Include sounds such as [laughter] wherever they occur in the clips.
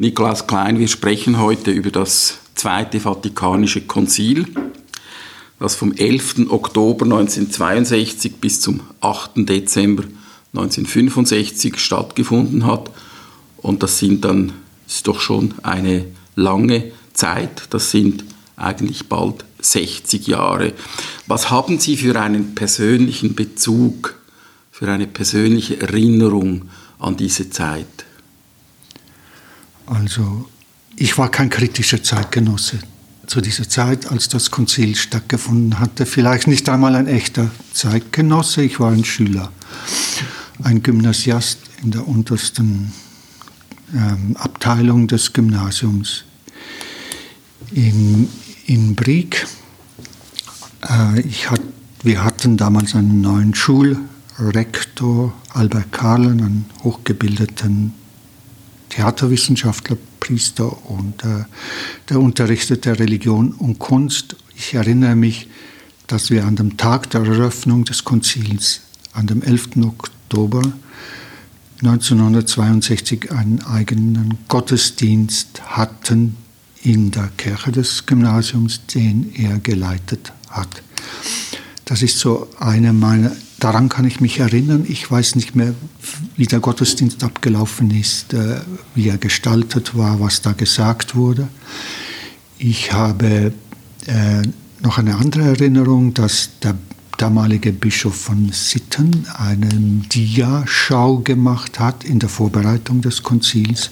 Nikolaus Klein, wir sprechen heute über das Zweite Vatikanische Konzil, das vom 11. Oktober 1962 bis zum 8. Dezember 1965 stattgefunden hat. Und das sind dann, ist doch schon eine lange Zeit, das sind eigentlich bald 60 Jahre. Was haben Sie für einen persönlichen Bezug, für eine persönliche Erinnerung an diese Zeit? Also ich war kein kritischer Zeitgenosse zu dieser Zeit, als das Konzil stattgefunden hatte. Vielleicht nicht einmal ein echter Zeitgenosse, ich war ein Schüler, ein Gymnasiast in der untersten ähm, Abteilung des Gymnasiums in, in Brieg. Äh, ich hat, wir hatten damals einen neuen Schulrektor, Albert Kahlen, einen hochgebildeten Theaterwissenschaftler, Priester und äh, der unterrichtete Religion und Kunst. Ich erinnere mich, dass wir an dem Tag der Eröffnung des Konzils, an dem 11. Oktober 1962, einen eigenen Gottesdienst hatten in der Kirche des Gymnasiums, den er geleitet hat. Das ist so eine meiner daran kann ich mich erinnern. Ich weiß nicht mehr, wie der Gottesdienst abgelaufen ist, äh, wie er gestaltet war, was da gesagt wurde. Ich habe äh, noch eine andere Erinnerung, dass der damalige Bischof von Sitten eine Dia-Schau gemacht hat in der Vorbereitung des Konzils.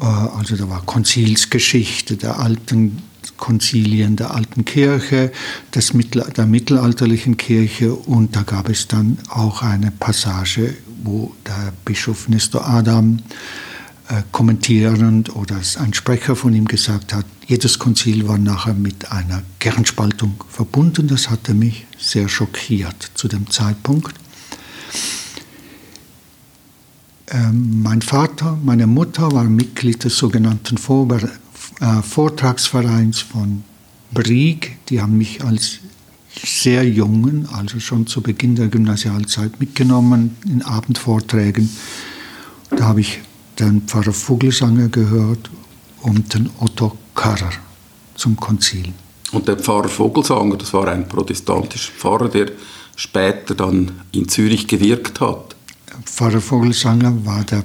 Äh, also da war Konzilsgeschichte der alten Konzilien der alten Kirche, des Mittel, der mittelalterlichen Kirche und da gab es dann auch eine Passage, wo der Bischof Nestor Adam äh, kommentierend oder ein Sprecher von ihm gesagt hat, jedes Konzil war nachher mit einer Kernspaltung verbunden. Das hatte mich sehr schockiert zu dem Zeitpunkt. Ähm, mein Vater, meine Mutter waren Mitglied des sogenannten Vorbe äh, Vortragsvereins von Brieg. Die haben mich als sehr jungen, also schon zu Beginn der Gymnasialzeit mitgenommen in Abendvorträgen. Da habe ich den Pfarrer Vogelsanger gehört und den Otto Karrer zum Konzil. Und der Pfarrer Vogelsanger, das war ein protestantischer Pfarrer, der später dann in Zürich gewirkt hat. Pfarrer Vogelsanger war der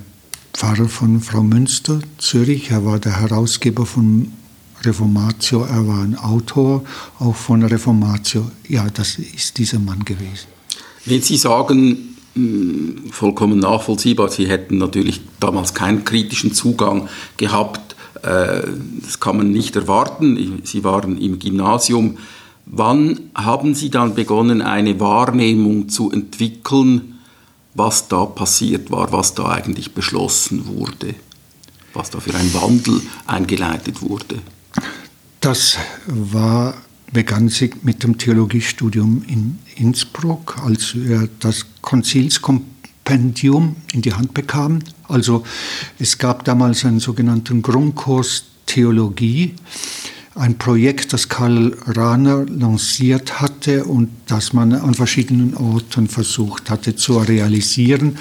Pfarrer von Frau Münster, Zürich. Er war der Herausgeber von Reformatio, er war ein Autor auch von Reformatio. Ja, das ist dieser Mann gewesen. Wenn Sie sagen, hm, vollkommen nachvollziehbar, Sie hätten natürlich damals keinen kritischen Zugang gehabt, äh, das kann man nicht erwarten. Sie waren im Gymnasium. Wann haben Sie dann begonnen, eine Wahrnehmung zu entwickeln, was da passiert war, was da eigentlich beschlossen wurde, was da für ein Wandel eingeleitet wurde. Das war, begann sich mit dem Theologiestudium in Innsbruck, als wir das Konzilskompendium in die Hand bekamen. Also es gab damals einen sogenannten Grundkurs Theologie ein Projekt, das Karl Rahner lanciert hatte und das man an verschiedenen Orten versucht hatte zu realisieren.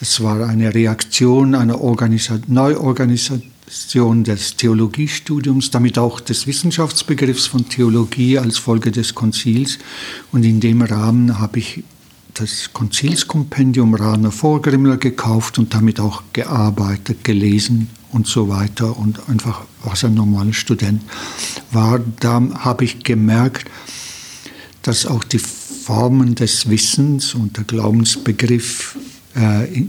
Es war eine Reaktion einer Organisa Neuorganisation des Theologiestudiums, damit auch des Wissenschaftsbegriffs von Theologie als Folge des Konzils. Und in dem Rahmen habe ich das Konzilskompendium Rahner Vorgrimmler gekauft und damit auch gearbeitet, gelesen und so weiter und einfach was ein normaler Student war. Da habe ich gemerkt, dass auch die Formen des Wissens und der Glaubensbegriff äh, äh,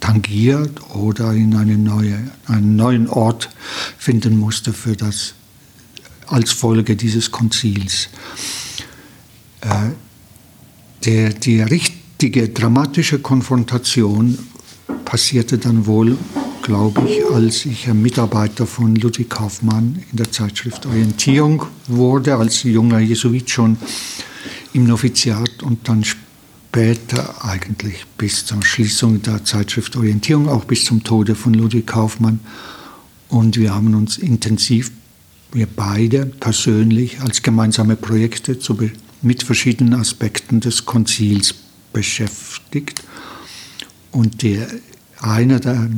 tangiert oder in eine neue, einen neuen Ort finden musste für das als Folge dieses Konzils. Äh, der, die richtige dramatische Konfrontation passierte dann wohl glaube ich, als ich Mitarbeiter von Ludwig Kaufmann in der Zeitschrift Orientierung wurde, als junger Jesuit schon im Noviziat und dann später eigentlich bis zur Schließung der Zeitschrift Orientierung, auch bis zum Tode von Ludwig Kaufmann. Und wir haben uns intensiv, wir beide persönlich, als gemeinsame Projekte zu, mit verschiedenen Aspekten des Konzils beschäftigt. Und der, einer der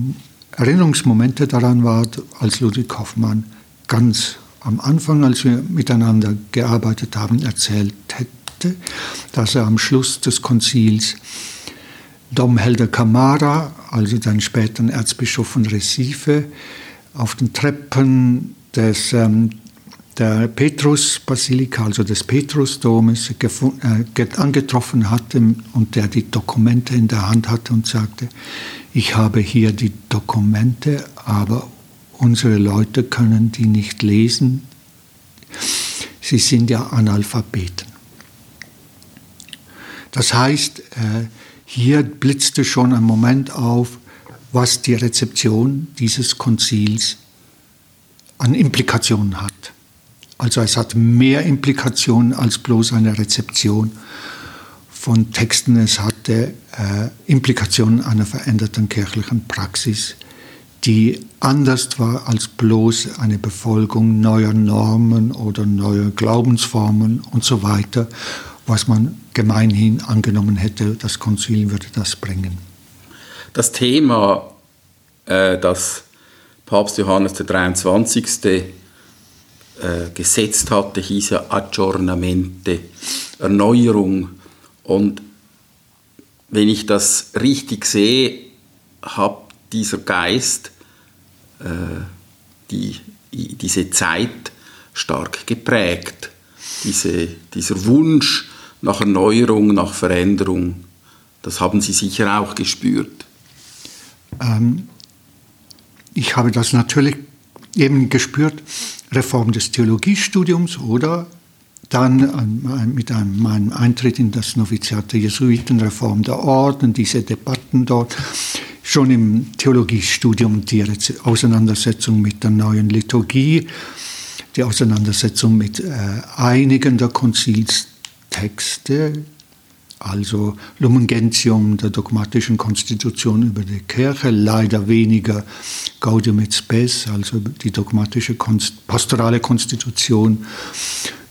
Erinnerungsmomente daran war, als Ludwig Hoffmann ganz am Anfang, als wir miteinander gearbeitet haben, erzählt hätte, dass er am Schluss des Konzils Dom Helder Camara, also den späteren Erzbischof von Recife, auf den Treppen des, ähm, der Petrusbasilika, also des Petrusdomes, äh, angetroffen hatte und der die Dokumente in der Hand hatte und sagte, ich habe hier die Dokumente, aber unsere Leute können die nicht lesen. Sie sind ja Analphabeten. Das heißt, äh, hier blitzte schon ein Moment auf, was die Rezeption dieses Konzils an Implikationen hat. Also es hat mehr Implikationen als bloß eine Rezeption von Texten. Es hatte äh, Implikationen einer veränderten kirchlichen Praxis, die anders war als bloß eine Befolgung neuer Normen oder neuer Glaubensformen und so weiter, was man gemeinhin angenommen hätte, das Konzil würde das bringen. Das Thema, äh, das Papst Johannes der 23. Äh, gesetzt hatte, hieß ja Aggiornamente, Erneuerung. Und wenn ich das richtig sehe, hat dieser Geist äh, die, diese Zeit stark geprägt. Diese, dieser Wunsch nach Erneuerung, nach Veränderung, das haben Sie sicher auch gespürt. Ähm, ich habe das natürlich eben gespürt, Reform des Theologiestudiums oder dann mit einem, meinem Eintritt in das Noviziat der Jesuiten, Reform der Orden, diese Debatten dort, schon im Theologiestudium die Auseinandersetzung mit der neuen Liturgie, die Auseinandersetzung mit äh, einigen der Konzilstexte, also Lumen Gentium der dogmatischen Konstitution über die Kirche, leider weniger Gaudium et Spes, also die dogmatische pastorale Konstitution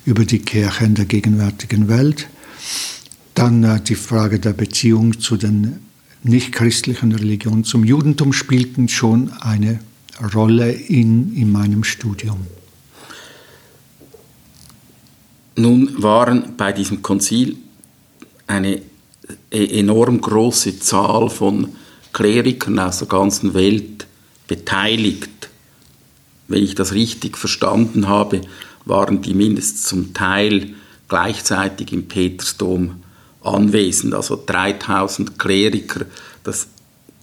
über die Kirche in der gegenwärtigen Welt. Dann äh, die Frage der Beziehung zu den nichtchristlichen Religionen, zum Judentum spielten schon eine Rolle in, in meinem Studium. Nun waren bei diesem Konzil eine e-, enorm große Zahl von Klerikern aus der ganzen Welt beteiligt. Wenn ich das richtig verstanden habe, waren die mindestens zum Teil gleichzeitig im Petersdom anwesend, also 3000 Kleriker. Das,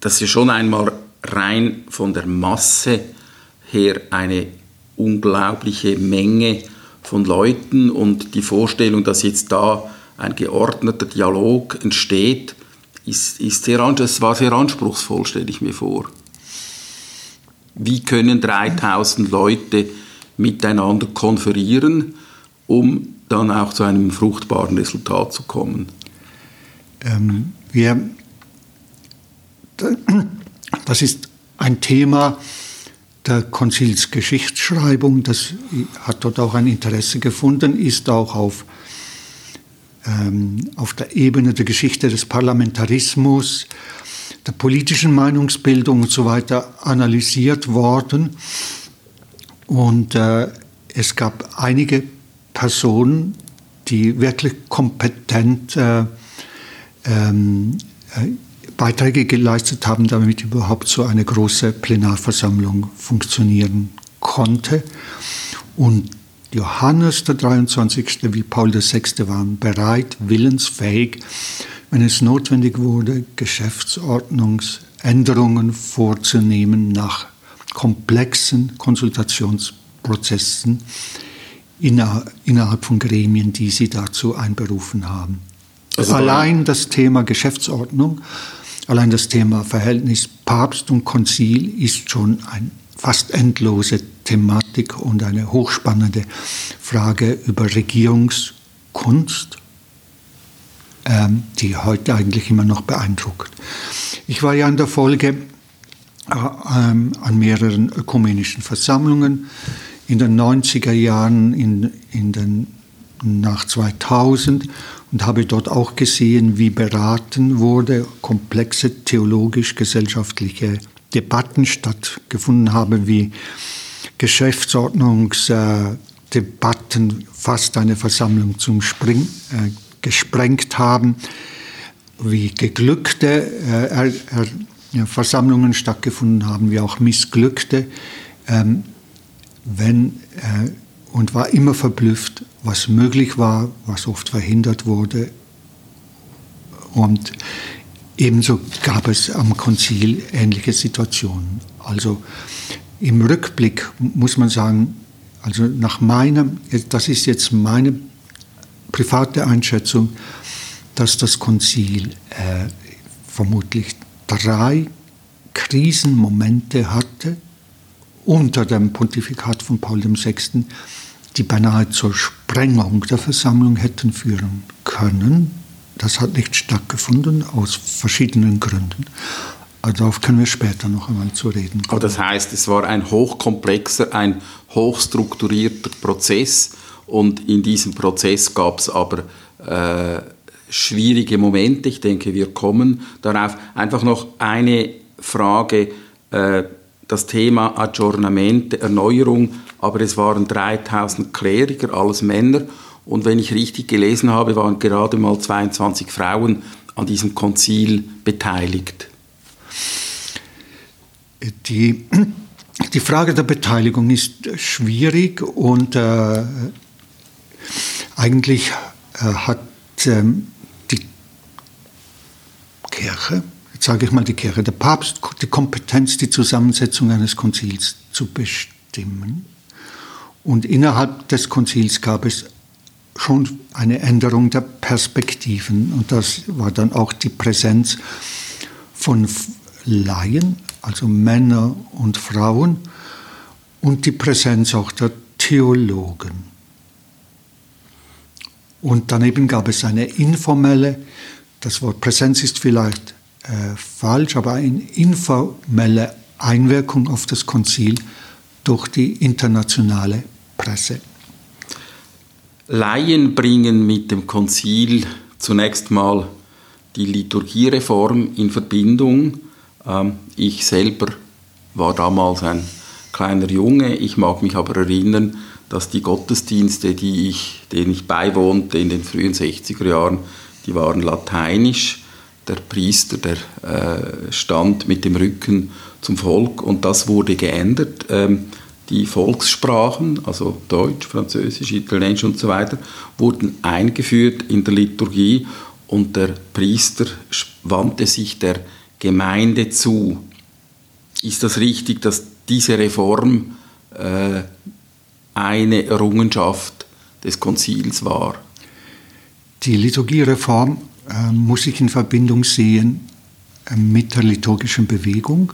das ist schon einmal rein von der Masse her eine unglaubliche Menge von Leuten und die Vorstellung, dass jetzt da ein geordneter Dialog entsteht, ist, ist sehr, das war sehr anspruchsvoll, stelle ich mir vor. Wie können 3000 Leute miteinander konferieren, um dann auch zu einem fruchtbaren Resultat zu kommen? Ähm, wir, das ist ein Thema der Konzilsgeschichtsschreibung, das hat dort auch ein Interesse gefunden, ist auch auf ähm, auf der Ebene der Geschichte des Parlamentarismus, der politischen Meinungsbildung und so weiter analysiert worden. Und äh, es gab einige Personen, die wirklich kompetent äh, ähm, äh, Beiträge geleistet haben, damit überhaupt so eine große Plenarversammlung funktionieren konnte. Und Johannes der 23. wie Paul VI. waren bereit, willensfähig, wenn es notwendig wurde, Geschäftsordnungsänderungen vorzunehmen nach komplexen Konsultationsprozessen innerhalb von Gremien, die sie dazu einberufen haben. Also allein das Thema Geschäftsordnung, allein das Thema Verhältnis Papst und Konzil ist schon ein fast endlose Thematik und eine hochspannende Frage über Regierungskunst, ähm, die heute eigentlich immer noch beeindruckt. Ich war ja in der Folge äh, ähm, an mehreren ökumenischen Versammlungen in den 90er Jahren, in, in den, nach 2000 und habe dort auch gesehen, wie beraten wurde, komplexe theologisch-gesellschaftliche Debatten stattgefunden haben, wie Geschäftsordnungsdebatten fast eine Versammlung zum Spring, äh, gesprengt haben, wie geglückte äh, ja, Versammlungen stattgefunden haben, wie auch missglückte. Ähm, wenn, äh, und war immer verblüfft, was möglich war, was oft verhindert wurde. Und ebenso gab es am Konzil ähnliche Situationen. Also im Rückblick muss man sagen, also nach meinem, das ist jetzt meine private Einschätzung, dass das Konzil äh, vermutlich drei Krisenmomente hatte unter dem Pontifikat von Paul VI., die beinahe zur Sprengung der Versammlung hätten führen können. Das hat nicht stattgefunden, aus verschiedenen Gründen. Also darauf können wir später noch einmal zu reden kommen. Aber das heißt, es war ein hochkomplexer, ein hochstrukturierter Prozess und in diesem Prozess gab es aber äh, schwierige Momente. Ich denke, wir kommen darauf. Einfach noch eine Frage. Äh, das Thema Aggiornamente, Erneuerung, aber es waren 3000 Kleriker, alles Männer. Und wenn ich richtig gelesen habe, waren gerade mal 22 Frauen an diesem Konzil beteiligt. Die, die Frage der Beteiligung ist schwierig und äh, eigentlich äh, hat ähm, die Kirche, jetzt sage ich mal die Kirche, der Papst die Kompetenz, die Zusammensetzung eines Konzils zu bestimmen. Und innerhalb des Konzils gab es schon eine Änderung der Perspektiven und das war dann auch die Präsenz von Laien, also Männer und Frauen, und die Präsenz auch der Theologen. Und daneben gab es eine informelle, das Wort Präsenz ist vielleicht äh, falsch, aber eine informelle Einwirkung auf das Konzil durch die internationale Presse. Laien bringen mit dem Konzil zunächst mal die Liturgiereform in Verbindung. Ähm, ich selber war damals ein kleiner Junge. Ich mag mich aber erinnern, dass die Gottesdienste, die ich, denen ich beiwohnte in den frühen 60er Jahren, die waren lateinisch. Der Priester, der äh, stand mit dem Rücken zum Volk und das wurde geändert. Ähm, die Volkssprachen, also Deutsch, Französisch, Italienisch und so weiter, wurden eingeführt in der Liturgie und der Priester wandte sich der Gemeinde zu. Ist das richtig, dass diese Reform äh, eine Errungenschaft des Konzils war? Die Liturgiereform äh, muss ich in Verbindung sehen äh, mit der liturgischen Bewegung,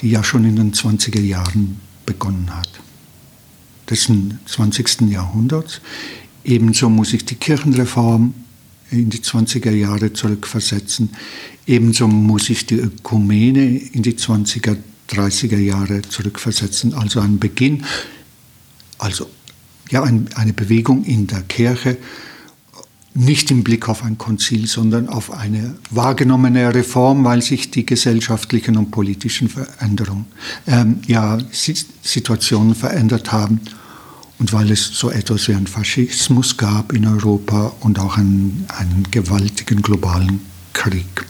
die ja schon in den 20er Jahren begonnen hat. Des 20. Jahrhunderts. Ebenso muss ich die Kirchenreform in die 20er Jahre zurückversetzen. Ebenso muss ich die Ökumene in die 20er, 30er Jahre zurückversetzen. Also ein Beginn, also ja, ein, eine Bewegung in der Kirche, nicht im Blick auf ein Konzil, sondern auf eine wahrgenommene Reform, weil sich die gesellschaftlichen und politischen Veränderungen, ähm, ja, Situationen verändert haben und weil es so etwas wie einen Faschismus gab in Europa und auch einen, einen gewaltigen globalen Krieg.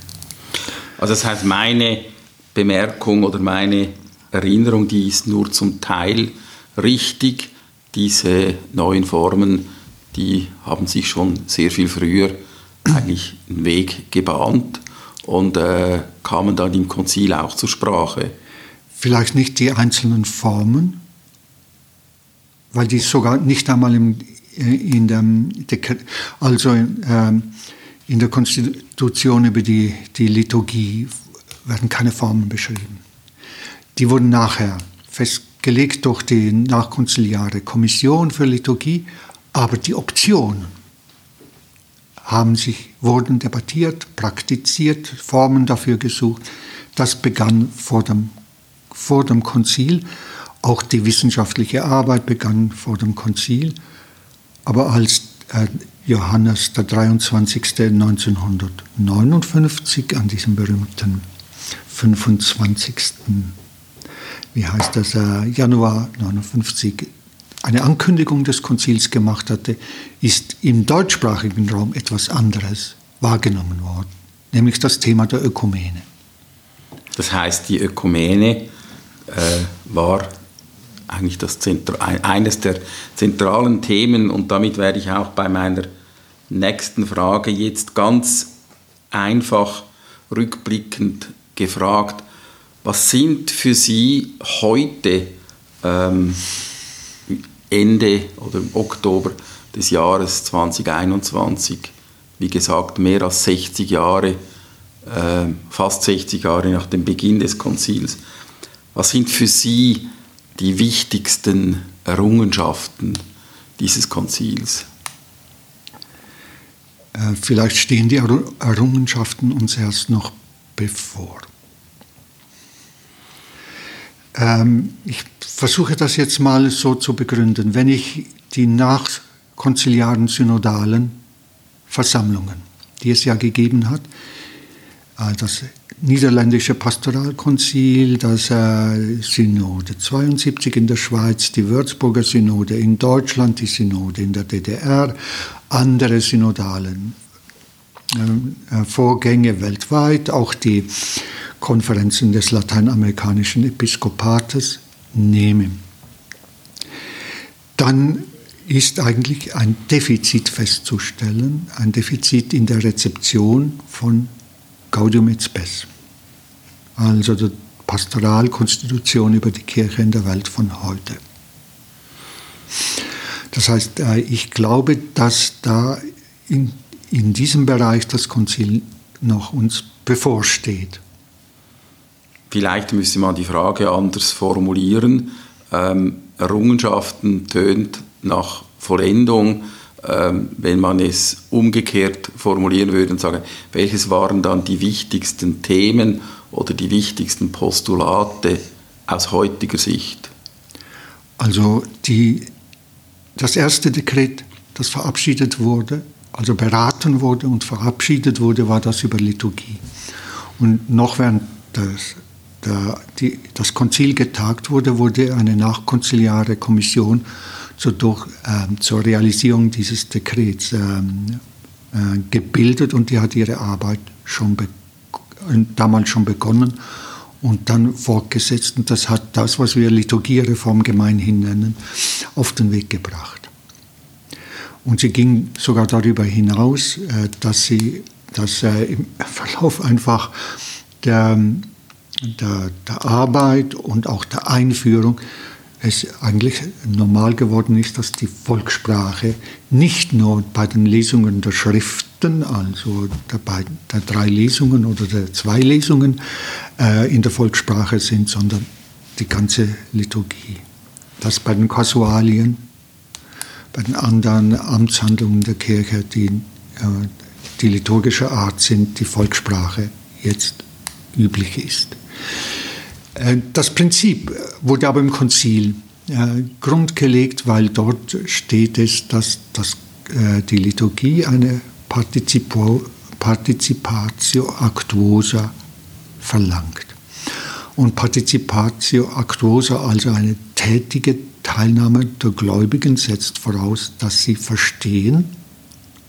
Also das heißt, meine Bemerkung oder meine Erinnerung, die ist nur zum Teil richtig. Diese neuen Formen, die haben sich schon sehr viel früher eigentlich einen Weg gebahnt und äh, kamen dann im Konzil auch zur Sprache. Vielleicht nicht die einzelnen Formen, weil die sogar nicht einmal im, äh, in, dem, also in, ähm, in der Konstitution über die, die Liturgie werden keine Formen beschrieben. Die wurden nachher festgelegt durch die nachkonziliare Kommission für Liturgie, aber die Optionen haben sich, wurden debattiert, praktiziert, Formen dafür gesucht. Das begann vor dem, vor dem Konzil auch die wissenschaftliche Arbeit begann vor dem Konzil, aber als äh, Johannes der 23. 1959 an diesem berühmten 25. Wie heißt das, äh, Januar 59 eine Ankündigung des Konzils gemacht hatte, ist im deutschsprachigen Raum etwas anderes wahrgenommen worden, nämlich das Thema der Ökumene. Das heißt, die Ökumene äh, war eigentlich das Zentr eines der zentralen Themen. Und damit werde ich auch bei meiner nächsten Frage jetzt ganz einfach rückblickend gefragt, was sind für Sie heute ähm, Ende oder Oktober des Jahres 2021, wie gesagt, mehr als 60 Jahre, äh, fast 60 Jahre nach dem Beginn des Konzils. Was sind für Sie die wichtigsten Errungenschaften dieses Konzils? Äh, vielleicht stehen die Errungenschaften uns erst noch bevor. Ähm, ich versuche das jetzt mal so zu begründen. Wenn ich die nachkonziliaren synodalen Versammlungen, die es ja gegeben hat, äh, das niederländische Pastoralkonzil, das äh, Synode 72 in der Schweiz, die Würzburger Synode in Deutschland, die Synode in der DDR, andere synodalen äh, Vorgänge weltweit, auch die Konferenzen des lateinamerikanischen Episkopates nehmen. Dann ist eigentlich ein Defizit festzustellen, ein Defizit in der Rezeption von Gaudium et Spes, also der Pastoralkonstitution über die Kirche in der Welt von heute. Das heißt, äh, ich glaube, dass da in, in diesem Bereich das Konzil noch uns bevorsteht. Vielleicht müsste man die Frage anders formulieren. Ähm, Errungenschaften tönt nach Vollendung. Ähm, wenn man es umgekehrt formulieren würde und sagen, welches waren dann die wichtigsten Themen oder die wichtigsten Postulate aus heutiger Sicht? Also die, das erste Dekret, das verabschiedet wurde, also beraten wurde und verabschiedet wurde, war das über Liturgie. Und noch während des da die, das Konzil getagt wurde, wurde eine nachkonziliare Kommission zur, durch, äh, zur Realisierung dieses Dekrets ähm, äh, gebildet und die hat ihre Arbeit schon damals schon begonnen und dann fortgesetzt. Und das hat das, was wir Liturgiereform gemeinhin nennen, auf den Weg gebracht. Und sie ging sogar darüber hinaus, äh, dass sie dass äh, im [laughs] Verlauf einfach der der, der Arbeit und auch der Einführung es eigentlich normal geworden ist, dass die Volkssprache nicht nur bei den Lesungen der Schriften, also der, beiden, der drei Lesungen oder der zwei Lesungen äh, in der Volkssprache sind, sondern die ganze Liturgie. Das bei den Kasualien, bei den anderen Amtshandlungen der Kirche, die, äh, die liturgische Art sind, die Volkssprache jetzt üblich ist. Äh, das Prinzip wurde aber im Konzil äh, grundgelegt, weil dort steht es, dass, dass äh, die Liturgie eine Partizipatio Actuosa verlangt. Und Participatio Actuosa, also eine tätige Teilnahme der Gläubigen, setzt voraus, dass sie verstehen,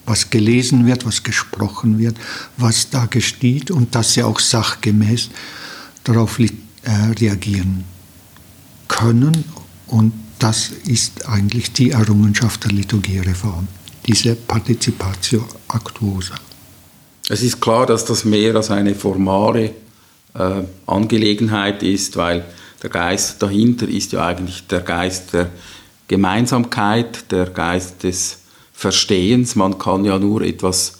was gelesen wird, was gesprochen wird, was da gesteht und dass sie auch sachgemäß darauf äh, reagieren können. Und das ist eigentlich die Errungenschaft der Liturgiereform, diese Participatio Actuosa. Es ist klar, dass das mehr als eine formale äh, Angelegenheit ist, weil der Geist dahinter ist ja eigentlich der Geist der Gemeinsamkeit, der Geist des Verstehens. Man kann ja nur etwas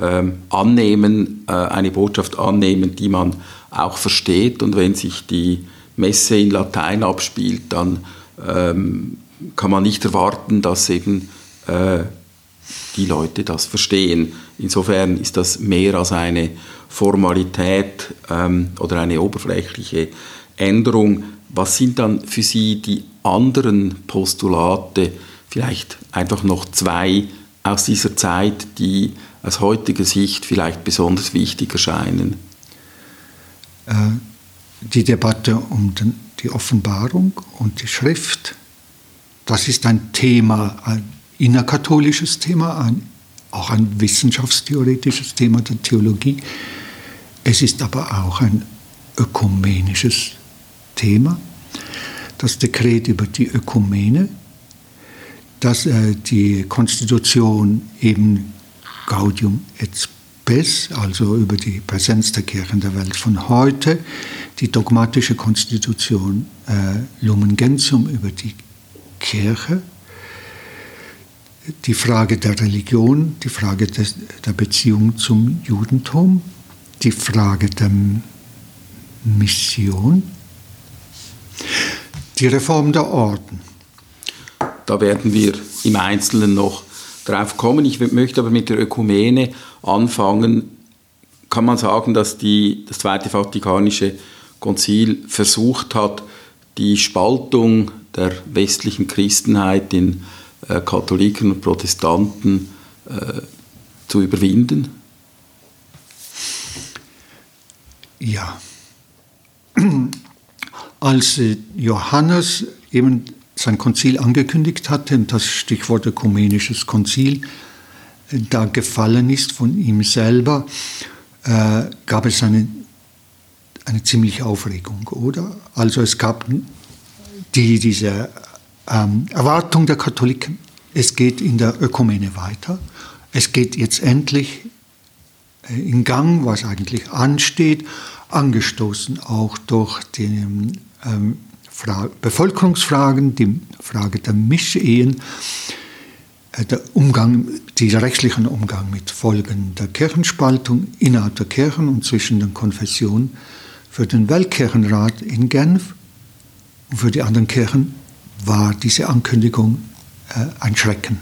ähm, annehmen, äh, eine Botschaft annehmen, die man auch versteht. Und wenn sich die Messe in Latein abspielt, dann ähm, kann man nicht erwarten, dass eben äh, die Leute das verstehen. Insofern ist das mehr als eine Formalität ähm, oder eine oberflächliche Änderung. Was sind dann für Sie die anderen Postulate, vielleicht einfach noch zwei aus dieser Zeit, die aus heutiger Sicht vielleicht besonders wichtig erscheinen? Äh, die Debatte um die Offenbarung und die Schrift. Das ist ein Thema, ein innerkatholisches Thema, ein, auch ein wissenschaftstheoretisches Thema der Theologie. Es ist aber auch ein ökumenisches Thema. Das Dekret über die Ökumene, dass äh, die Konstitution eben Gaudium et Spes, also über die Präsenz der Kirche in der Welt von heute, die dogmatische Konstitution äh, Lumen Gentium über die Kirche, die Frage der Religion, die Frage des, der Beziehung zum Judentum, die Frage der Mission, die Reform der Orden. Da werden wir im Einzelnen noch drauf kommen. Ich möchte aber mit der Ökumene anfangen. Kann man sagen, dass die, das Zweite Vatikanische Konzil versucht hat, die Spaltung der westlichen Christenheit in äh, Katholiken und Protestanten äh, zu überwinden? Ja. [clears throat] Als äh, Johannes eben sein Konzil angekündigt hatte, und das Stichwort ökumenisches Konzil äh, da gefallen ist von ihm selber, äh, gab es eine, eine ziemliche Aufregung, oder? Also es gab die, diese ähm, Erwartung der Katholiken, es geht in der Ökumene weiter, es geht jetzt endlich äh, in Gang, was eigentlich ansteht, angestoßen auch durch die ähm, Bevölkerungsfragen, die Frage der Mischehen, äh, der Umgang, dieser rechtlichen Umgang mit Folgen der Kirchenspaltung innerhalb der Kirchen und zwischen den Konfessionen für den Weltkirchenrat in Genf und für die anderen Kirchen war diese Ankündigung äh, ein Schrecken.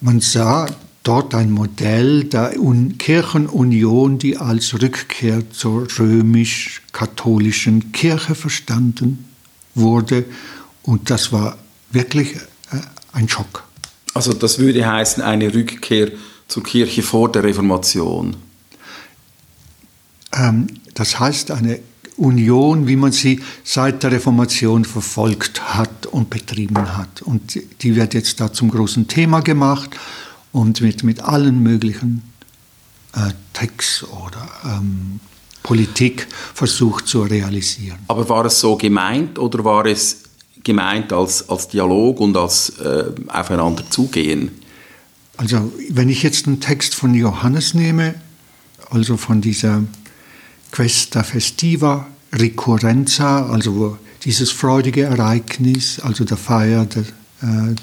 Man sah dort ein Modell der Kirchenunion, die als Rückkehr zur römisch-katholischen Kirche verstanden wurde. Und das war wirklich äh, ein Schock. Also das würde heißen eine Rückkehr zur Kirche vor der Reformation. Ähm, das heißt eine Union, wie man sie seit der Reformation verfolgt hat und betrieben hat. Und die wird jetzt da zum großen Thema gemacht und mit, mit allen möglichen äh, Text oder ähm, Politik versucht zu realisieren. Aber war es so gemeint oder war es gemeint als, als Dialog und als äh, aufeinander zugehen? Also wenn ich jetzt einen Text von Johannes nehme, also von dieser Questa Festiva Recurrenza, also dieses freudige Ereignis, also der Feier der,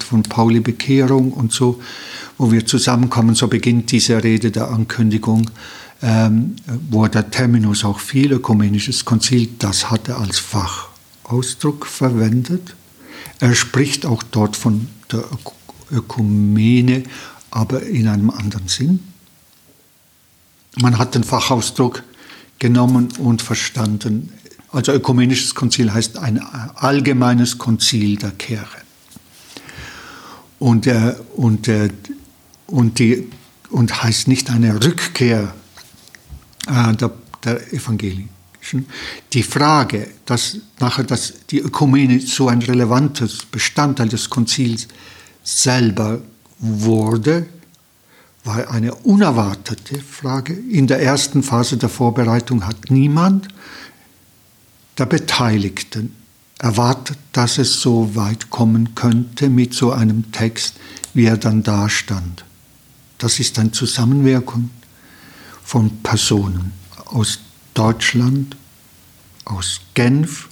von Pauli Bekehrung und so, wo wir zusammenkommen. So beginnt diese Rede der Ankündigung, ähm, wo der Terminus auch viel ökumenisches Konzil, das hat er als Fachausdruck verwendet. Er spricht auch dort von der Ökumene, aber in einem anderen Sinn. Man hat den Fachausdruck genommen und verstanden. Also ökumenisches Konzil heißt ein allgemeines Konzil der Kirche. Und, äh, und äh, und, die, und heißt nicht eine Rückkehr äh, der, der Evangelischen. Die Frage, dass nachher dass die Ökumene so ein relevantes Bestandteil des Konzils selber wurde, war eine unerwartete Frage. In der ersten Phase der Vorbereitung hat niemand der Beteiligten erwartet, dass es so weit kommen könnte mit so einem Text, wie er dann da stand. Das ist ein Zusammenwirken von Personen aus Deutschland, aus Genf,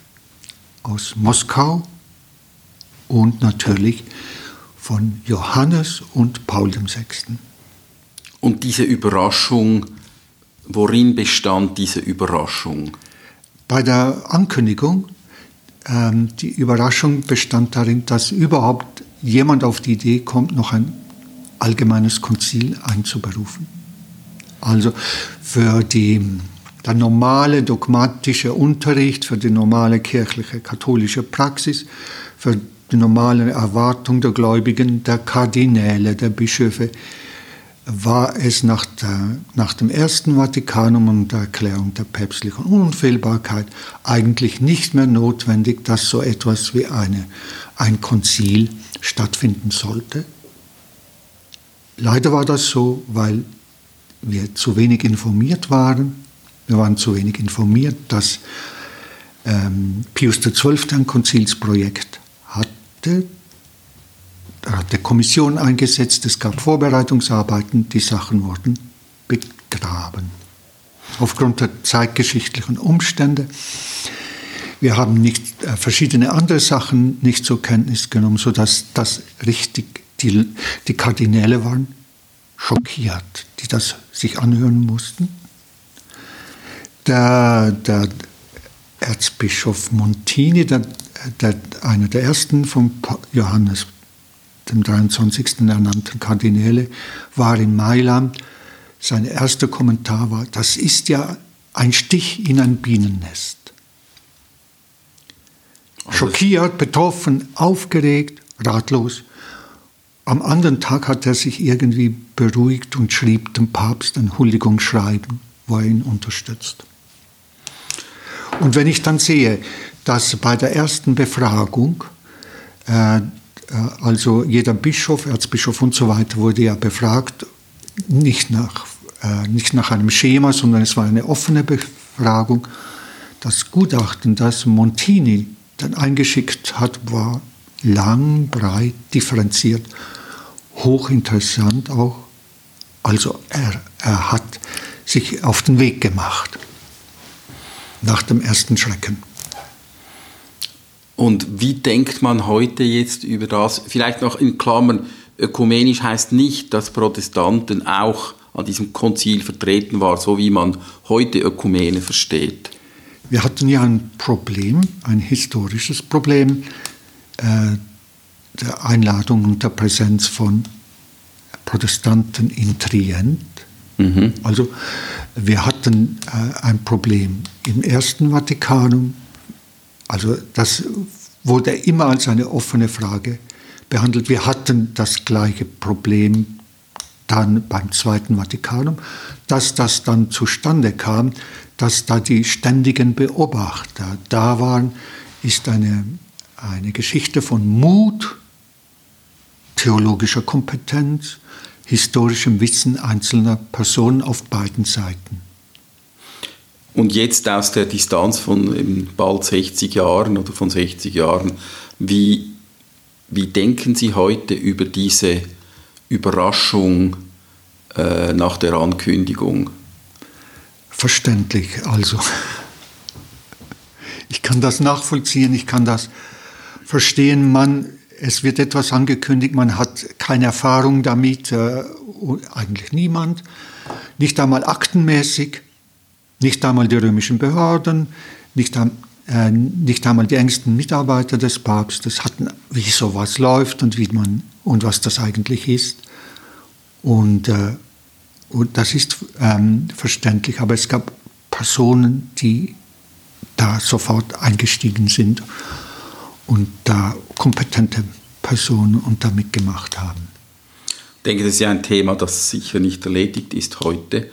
aus Moskau und natürlich von Johannes und Paul VI. Und diese Überraschung, worin bestand diese Überraschung? Bei der Ankündigung, die Überraschung bestand darin, dass überhaupt jemand auf die Idee kommt, noch ein allgemeines Konzil einzuberufen. Also für die, der normale dogmatische Unterricht, für die normale kirchliche katholische Praxis, für die normale Erwartung der Gläubigen, der Kardinäle, der Bischöfe, war es nach, der, nach dem Ersten Vatikanum und der Erklärung der päpstlichen Unfehlbarkeit eigentlich nicht mehr notwendig, dass so etwas wie eine, ein Konzil stattfinden sollte. Leider war das so, weil wir zu wenig informiert waren. Wir waren zu wenig informiert, dass ähm, Pius XII. ein Konzilsprojekt hatte. Hat eine Kommission eingesetzt, es gab Vorbereitungsarbeiten, die Sachen wurden begraben. Aufgrund der zeitgeschichtlichen Umstände. Wir haben nicht, äh, verschiedene andere Sachen nicht zur Kenntnis genommen, sodass das richtig, die, die Kardinäle waren schockiert, die das sich anhören mussten. Der, der Erzbischof Montini, der, der, einer der ersten von Johannes dem 23. ernannten Kardinäle, war in Mailand. Sein erster Kommentar war, das ist ja ein Stich in ein Bienennest. Schockiert, betroffen, aufgeregt, ratlos. Am anderen Tag hat er sich irgendwie beruhigt und schrieb dem Papst ein Huldigungsschreiben, wo er ihn unterstützt. Und wenn ich dann sehe, dass bei der ersten Befragung, äh, also jeder Bischof, Erzbischof und so weiter wurde ja befragt, nicht nach, äh, nicht nach einem Schema, sondern es war eine offene Befragung. Das Gutachten, das Montini dann eingeschickt hat, war lang, breit, differenziert, hochinteressant auch. Also er, er hat sich auf den Weg gemacht nach dem ersten Schrecken. Und wie denkt man heute jetzt über das? Vielleicht noch in Klammern, ökumenisch heißt nicht, dass Protestanten auch an diesem Konzil vertreten waren, so wie man heute Ökumene versteht. Wir hatten ja ein Problem, ein historisches Problem äh, der Einladung und der Präsenz von Protestanten in Trient. Mhm. Also wir hatten äh, ein Problem im Ersten Vatikanum. Also das wurde immer als eine offene Frage behandelt. Wir hatten das gleiche Problem dann beim Zweiten Vatikanum, dass das dann zustande kam, dass da die ständigen Beobachter da waren, ist eine, eine Geschichte von Mut, theologischer Kompetenz, historischem Wissen einzelner Personen auf beiden Seiten. Und jetzt aus der Distanz von bald 60 Jahren oder von 60 Jahren, wie, wie denken Sie heute über diese Überraschung äh, nach der Ankündigung? Verständlich, also. Ich kann das nachvollziehen, ich kann das verstehen. Man es wird etwas angekündigt, man hat keine Erfahrung damit, äh, eigentlich niemand, nicht einmal aktenmäßig, nicht einmal die römischen Behörden, nicht, äh, nicht einmal die engsten Mitarbeiter des Papstes hatten, wie sowas läuft und, wie man, und was das eigentlich ist. Und, äh, und das ist ähm, verständlich, aber es gab Personen, die da sofort eingestiegen sind und da kompetente Personen und damit gemacht haben. Ich denke, das ist ja ein Thema, das sicher nicht erledigt ist heute.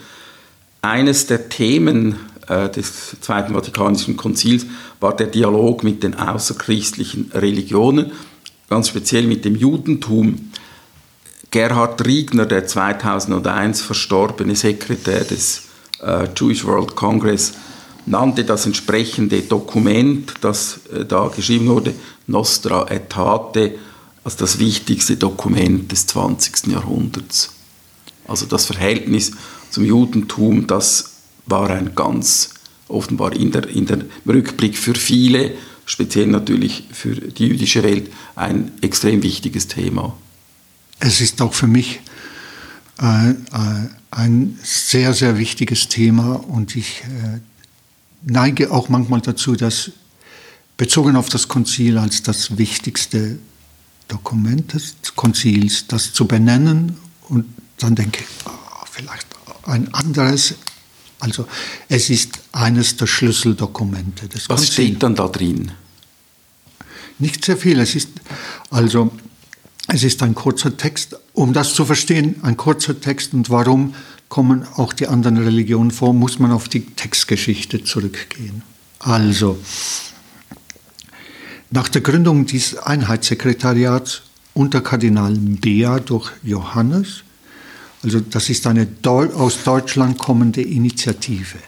Eines der Themen äh, des Zweiten Vatikanischen Konzils war der Dialog mit den außerchristlichen Religionen, ganz speziell mit dem Judentum. Gerhard Riegner, der 2001 verstorbene Sekretär des äh, Jewish World Congress, nannte das entsprechende Dokument, das äh, da geschrieben wurde, Nostra Aetate, als das wichtigste Dokument des 20. Jahrhunderts. Also das Verhältnis zum Judentum, das war ein ganz offenbar in der, in der Rückblick für viele, speziell natürlich für die jüdische Welt, ein extrem wichtiges Thema. Es ist auch für mich äh, äh ein sehr, sehr wichtiges Thema und ich äh, neige auch manchmal dazu, das bezogen auf das Konzil als das wichtigste Dokument des Konzils, das zu benennen und dann denke ich, oh, vielleicht ein anderes. Also es ist eines der Schlüsseldokumente des Was Konzils. steht dann da drin? Nicht sehr viel. Es ist also Es ist ein kurzer Text. Um das zu verstehen, ein kurzer Text und warum kommen auch die anderen Religionen vor, muss man auf die Textgeschichte zurückgehen. Also, nach der Gründung dieses Einheitssekretariats unter Kardinal Bea durch Johannes, also das ist eine aus Deutschland kommende Initiative,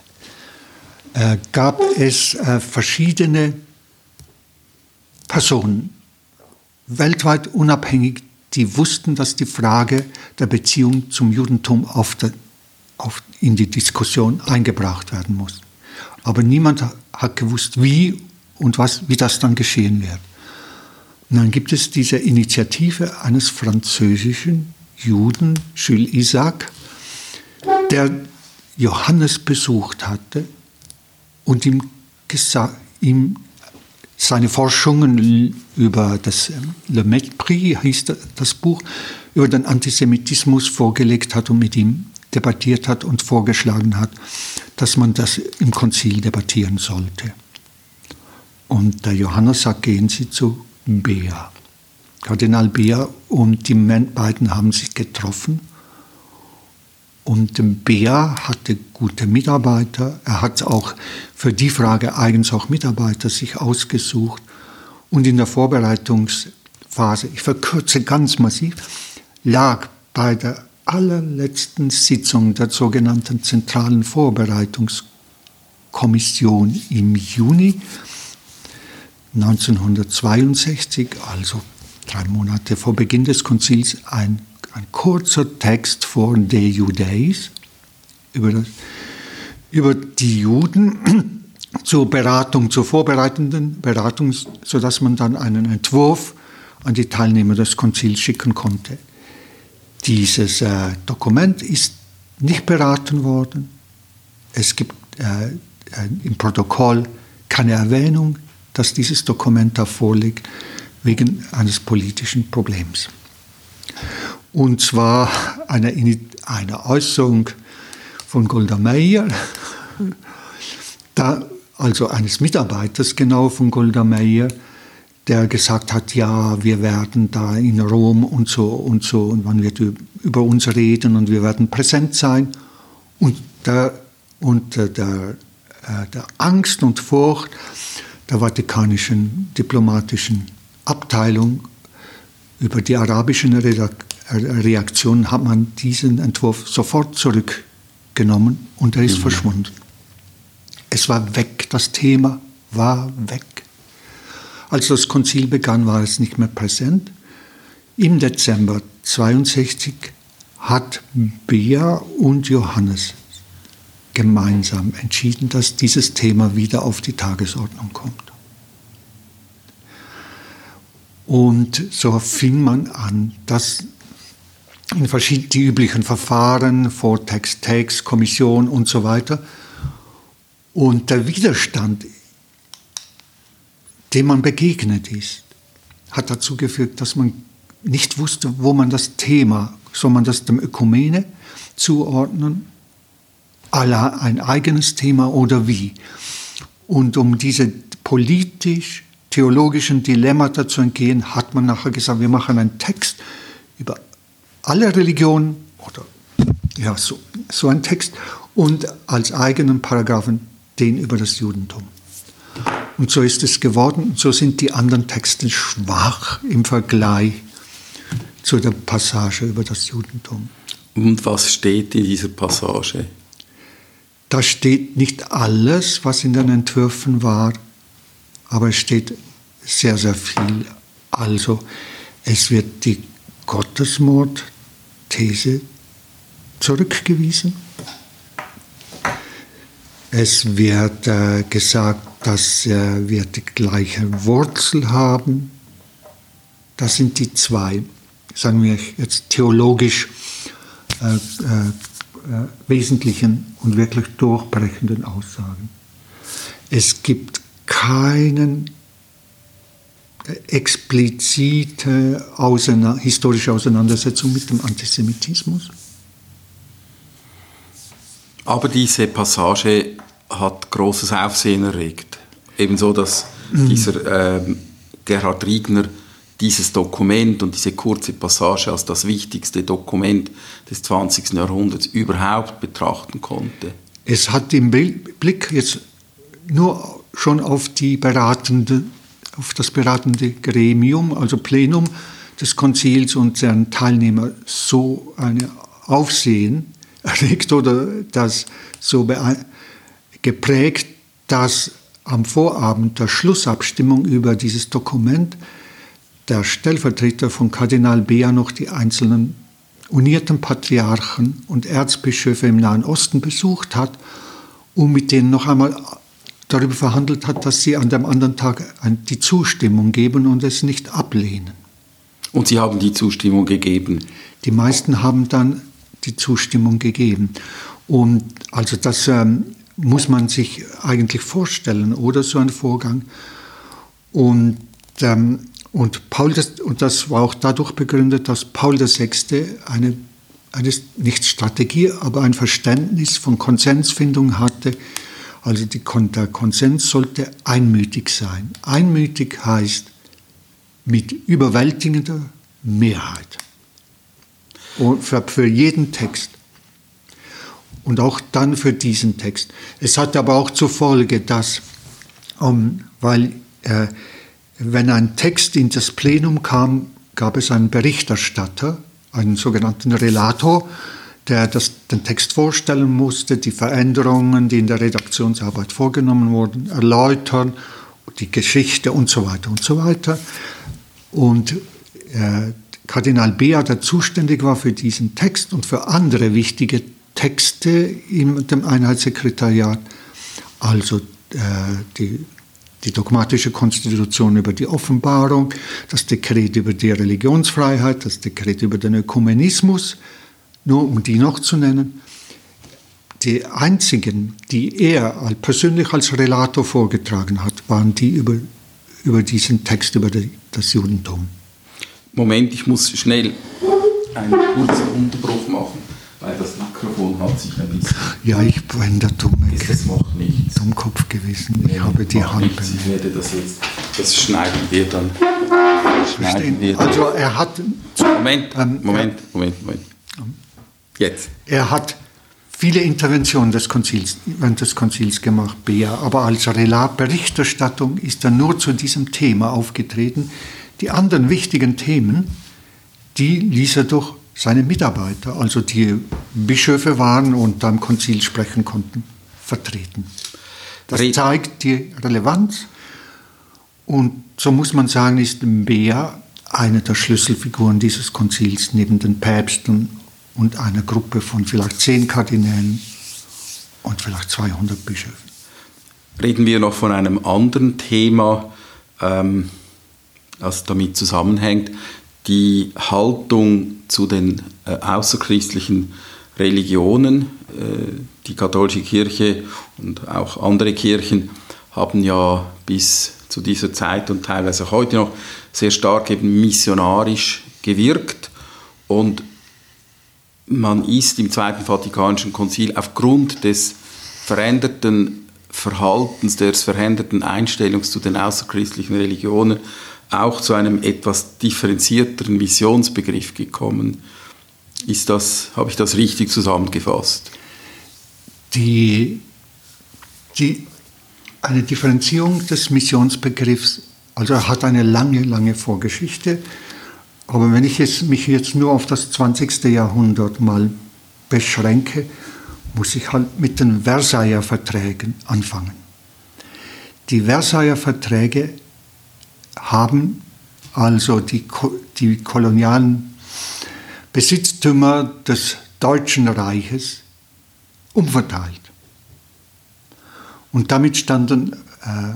äh, gab es äh, verschiedene Personen, weltweit unabhängig, die wussten, dass die Frage der Beziehung zum Judentum auf der, auf, in die Diskussion eingebracht werden muss. Aber niemand hat gewusst, wie und was, wie das dann geschehen wird. Und dann gibt es diese Initiative eines französischen Juden, Jules Isaac, der Johannes besucht hatte und ihm, ihm seine Forschungen über das ähm, Le Mépris, hieß das Buch, über den Antisemitismus vorgelegt hat und mit ihm debattiert hat und vorgeschlagen hat, dass man das im Konzil debattieren sollte. Und der Johannes sagt, gehen Sie zu Bea. Kardinal Bea und die beiden haben sich getroffen. Und Bea hatte gute Mitarbeiter. Er hat auch für die Frage eigens auch Mitarbeiter sich ausgesucht. Und in der Vorbereitungsphase, ich verkürze ganz massiv, lag bei der allerletzten Sitzung der sogenannten Zentralen Vorbereitungskommission im Juni 1962, also drei Monate vor Beginn des Konzils, ein, ein kurzer Text vor De Judeis über, das, über die Juden [clears throat] zur Beratung, zur vorbereitenden Beratung, sodass man dann einen Entwurf an die Teilnehmer des Konzils schicken konnte. Dieses äh, Dokument ist nicht beraten worden. Es gibt äh, äh im Protokoll keine Erwähnung dass dieses Dokument da vorliegt wegen eines politischen Problems. Und zwar eine, eine Äußerung von Golda Meir, da, also eines Mitarbeiters genau von Golda Meir, der gesagt hat, ja, wir werden da in Rom und so und so und man wird über uns reden und wir werden präsent sein. Und der, unter der, äh, der Angst und Furcht der Vatikanischen diplomatischen Abteilung über die arabischen Reaktionen hat man diesen Entwurf sofort zurückgenommen und er ist mhm. verschwunden. Es war weg, das Thema war weg. Als das Konzil begann, war es nicht mehr präsent. Im Dezember 62 hat Bea und Johannes gemeinsam entschieden, dass dieses Thema wieder auf die Tagesordnung kommt. Und so fing man an, das in die üblichen Verfahren, Vortext, Text, Kommission und so weiter. Und der Widerstand, dem man begegnet ist, hat dazu geführt, dass man nicht wusste, wo man das Thema, soll man das dem Ökumene zuordnen Allah ein eigenes Thema oder wie? Und um diese politisch-theologischen Dilemmata zu entgehen, hat man nachher gesagt, wir machen einen Text über alle Religionen oder ja, so, so ein Text und als eigenen Paragraphen den über das Judentum. Und so ist es geworden. So sind die anderen Texte schwach im Vergleich zu der Passage über das Judentum. Und was steht in dieser Passage? Da steht nicht alles, was in den Entwürfen war, aber es steht sehr, sehr viel. Also es wird die Gottesmord-These zurückgewiesen. Es wird äh, gesagt, dass äh, wir die gleiche Wurzel haben. Das sind die zwei, sagen wir jetzt theologisch äh, äh äh, wesentlichen und wirklich durchbrechenden Aussagen. Es gibt keine äh, explizite Auseina historische Auseinandersetzung mit dem Antisemitismus. Aber diese Passage hat großes Aufsehen erregt. Ebenso, dass mhm. dieser äh, Gerhard Riegner dieses Dokument und diese kurze Passage als das wichtigste Dokument des 20. Jahrhunderts überhaupt betrachten konnte? Es hat den Blick jetzt nur schon auf, die beratende, auf das beratende Gremium, also Plenum des Konzils und deren Teilnehmer so ein Aufsehen [laughs] erregt oder das so geprägt, dass am Vorabend der Schlussabstimmung über dieses Dokument der Stellvertreter von Kardinal Bea noch die einzelnen unierten Patriarchen und Erzbischöfe im Nahen Osten besucht hat und mit denen noch einmal darüber verhandelt hat, dass sie an dem anderen Tag die Zustimmung geben und es nicht ablehnen. Und Sie haben die Zustimmung gegeben? Die meisten haben dann die Zustimmung gegeben. Und also das ähm, muss man sich eigentlich vorstellen, oder so ein Vorgang. Und ähm, und, Paul das, und das war auch dadurch begründet, dass Paul VI. eine, eine nicht Strategie, aber ein Verständnis von Konsensfindung hatte. Also der Konsens sollte einmütig sein. Einmütig heißt mit überwältigender Mehrheit. Und für, für jeden Text. Und auch dann für diesen Text. Es hat aber auch zur Folge, dass, um, weil äh, wenn ein Text in das Plenum kam, gab es einen Berichterstatter, einen sogenannten Relator, der das, den Text vorstellen musste, die Veränderungen, die in der Redaktionsarbeit vorgenommen wurden, erläutern, die Geschichte und so weiter und so weiter. Und äh, Kardinal Bea, der zuständig war für diesen Text und für andere wichtige Texte in dem Einheitssekretariat, also äh, die die dogmatische Konstitution über die Offenbarung, das Dekret über die Religionsfreiheit, das Dekret über den Ökumenismus, nur um die noch zu nennen. Die einzigen, die er persönlich als Relator vorgetragen hat, waren die über, über diesen Text über das Judentum. Moment, ich muss schnell einen kurzen Unterbruch machen weil das Mikrofon hat sich ein bisschen. Ja, ich bin der Dumme. Das macht nichts. Dummkopf gewesen. Ich nee, habe die Hand. Ich werde das jetzt. Das schneiden wir dann. Schneiden wir dann. Also er hat. Moment, ähm, Moment, Moment, Moment. Jetzt. Er hat viele Interventionen des Konzils, während des Konzils gemacht, Bea, aber als Relat Berichterstattung ist er nur zu diesem Thema aufgetreten. Die anderen wichtigen Themen, die ließ er durch seine Mitarbeiter, also die Bischöfe waren und am Konzil sprechen konnten, vertreten. Das zeigt die Relevanz und so muss man sagen, ist Bea eine der Schlüsselfiguren dieses Konzils neben den Päpsten und einer Gruppe von vielleicht zehn Kardinälen und vielleicht 200 Bischöfen. Reden wir noch von einem anderen Thema, ähm, das damit zusammenhängt, die Haltung zu den äh, außerchristlichen Religionen. Äh, die katholische Kirche und auch andere Kirchen haben ja bis zu dieser Zeit und teilweise auch heute noch sehr stark eben missionarisch gewirkt und man ist im Zweiten Vatikanischen Konzil aufgrund des veränderten Verhaltens, des veränderten Einstellungs zu den außerchristlichen Religionen auch zu einem etwas differenzierteren Missionsbegriff gekommen. Ist das, habe ich das richtig zusammengefasst? Die, die, eine Differenzierung des Missionsbegriffs also hat eine lange, lange Vorgeschichte. Aber wenn ich jetzt, mich jetzt nur auf das 20. Jahrhundert mal beschränke, muss ich halt mit den Versailler Verträgen anfangen. Die Versailler Verträge haben also die, die kolonialen Besitztümer des Deutschen Reiches umverteilt. Und damit standen äh,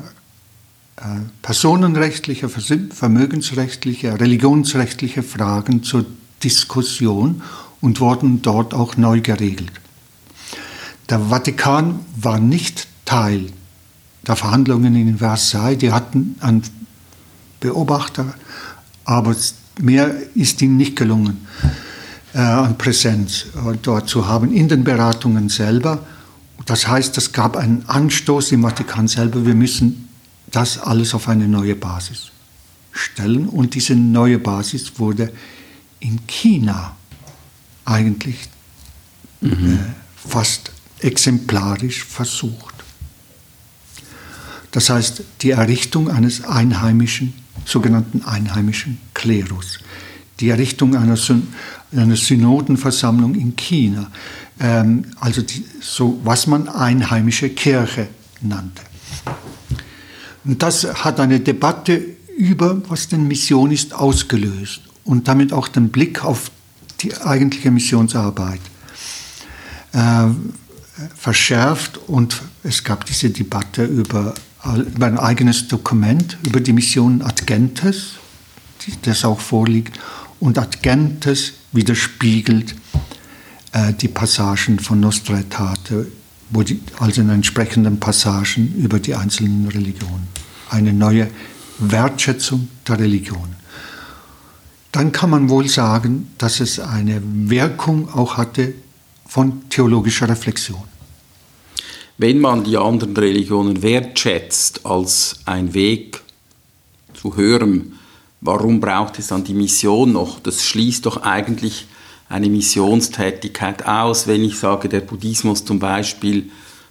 äh, personenrechtliche, vermögensrechtliche, religionsrechtliche Fragen zur Diskussion und wurden dort auch neu geregelt. Der Vatikan war nicht Teil der Verhandlungen in Versailles. Die hatten an Beobachter, aber mehr ist ihm nicht gelungen, äh, an Präsenz äh, dort zu haben in den Beratungen selber. Das heißt, es gab einen Anstoß im Vatikan selber, wir müssen das alles auf eine neue Basis stellen. Und diese neue Basis wurde in China eigentlich mhm. äh, fast exemplarisch versucht. Das heißt, die Errichtung eines einheimischen, sogenannten einheimischen Klerus, die Errichtung einer, Syn einer Synodenversammlung in China, ähm, also die, so, was man einheimische Kirche nannte. Und das hat eine Debatte über, was denn Mission ist, ausgelöst und damit auch den Blick auf die eigentliche Missionsarbeit äh, verschärft. Und es gab diese Debatte über, über ein eigenes Dokument über die Mission Ad Gentes, das auch vorliegt, und Ad Gentes widerspiegelt äh, die Passagen von Nostra Aetate, die, also in entsprechenden Passagen über die einzelnen Religionen. Eine neue Wertschätzung der Religion. Dann kann man wohl sagen, dass es eine Wirkung auch hatte von theologischer Reflexion. Wenn man die anderen Religionen wertschätzt als ein Weg zu hören, warum braucht es dann die Mission noch? Das schließt doch eigentlich eine Missionstätigkeit aus, wenn ich sage, der Buddhismus zum Beispiel,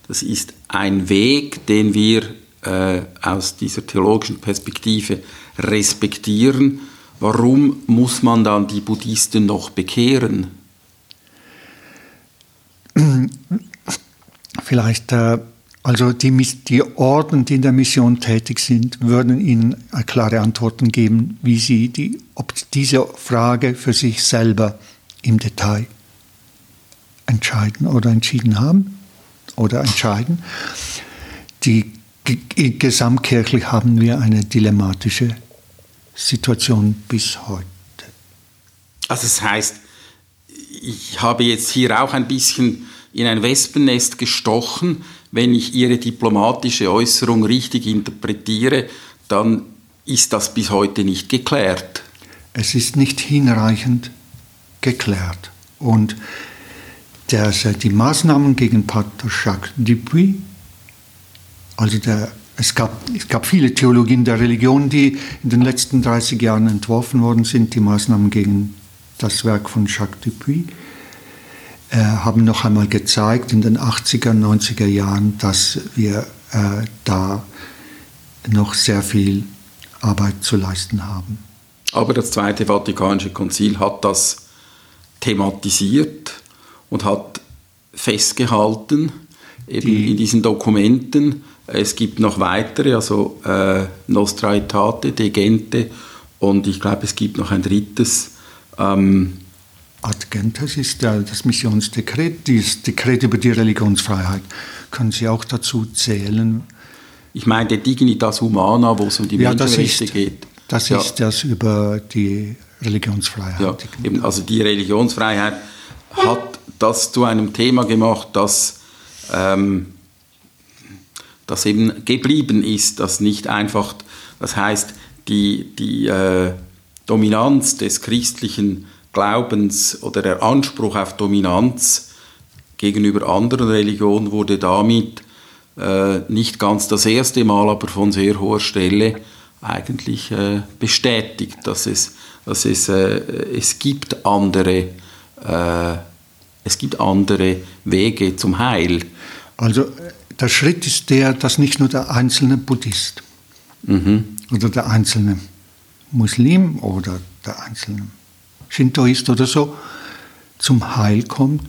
das ist ein Weg, den wir äh, aus dieser theologischen Perspektive respektieren. Warum muss man dann die Buddhisten noch bekehren? Vielleicht, äh, also die, die Orden, die in der Mission tätig sind, würden Ihnen klare Antworten geben, wie Sie die, diese Frage für sich selber im Detail entscheiden oder entschieden haben oder entscheiden. Die gesamtkirchlich haben wir eine dilemmatische Situation bis heute. Also das heißt, ich habe jetzt hier auch ein bisschen in ein Wespennest gestochen. Wenn ich Ihre diplomatische Äußerung richtig interpretiere, dann ist das bis heute nicht geklärt. Es ist nicht hinreichend geklärt. Und der, die Maßnahmen gegen Pater Jacques Dupuis, also der, es, gab, es gab viele Theologien der Religion, die in den letzten 30 Jahren entworfen worden sind, die Maßnahmen gegen das Werk von Jacques Dupuis, äh, haben noch einmal gezeigt in den 80er, 90er Jahren, dass wir äh, da noch sehr viel Arbeit zu leisten haben. Aber das Zweite Vatikanische Konzil hat das thematisiert und hat festgehalten, eben die, in diesen Dokumenten, es gibt noch weitere, also äh, Nostra Aetate, De Gente und ich glaube, es gibt noch ein drittes. Ähm, Ad Gentes ist der, das Missionsdekret, das Dekret über die Religionsfreiheit. Können Sie auch dazu zählen? Ich meine Dignitas Humana, wo es um die ja, Menschenrechte geht. Das ja. ist das über die Religionsfreiheit. Ja, eben, also die Religionsfreiheit hat das zu einem Thema gemacht, das, ähm, das eben geblieben ist, das nicht einfach, das heißt, die, die äh, Dominanz des christlichen Glaubens oder der Anspruch auf Dominanz gegenüber anderen Religionen wurde damit äh, nicht ganz das erste Mal, aber von sehr hoher Stelle eigentlich äh, bestätigt, dass es dass es, äh, es gibt andere äh, es gibt andere Wege zum Heil. Also der Schritt ist der, dass nicht nur der einzelne Buddhist mhm. oder der einzelne Muslim oder der einzelne Shintoist oder so zum Heil kommt,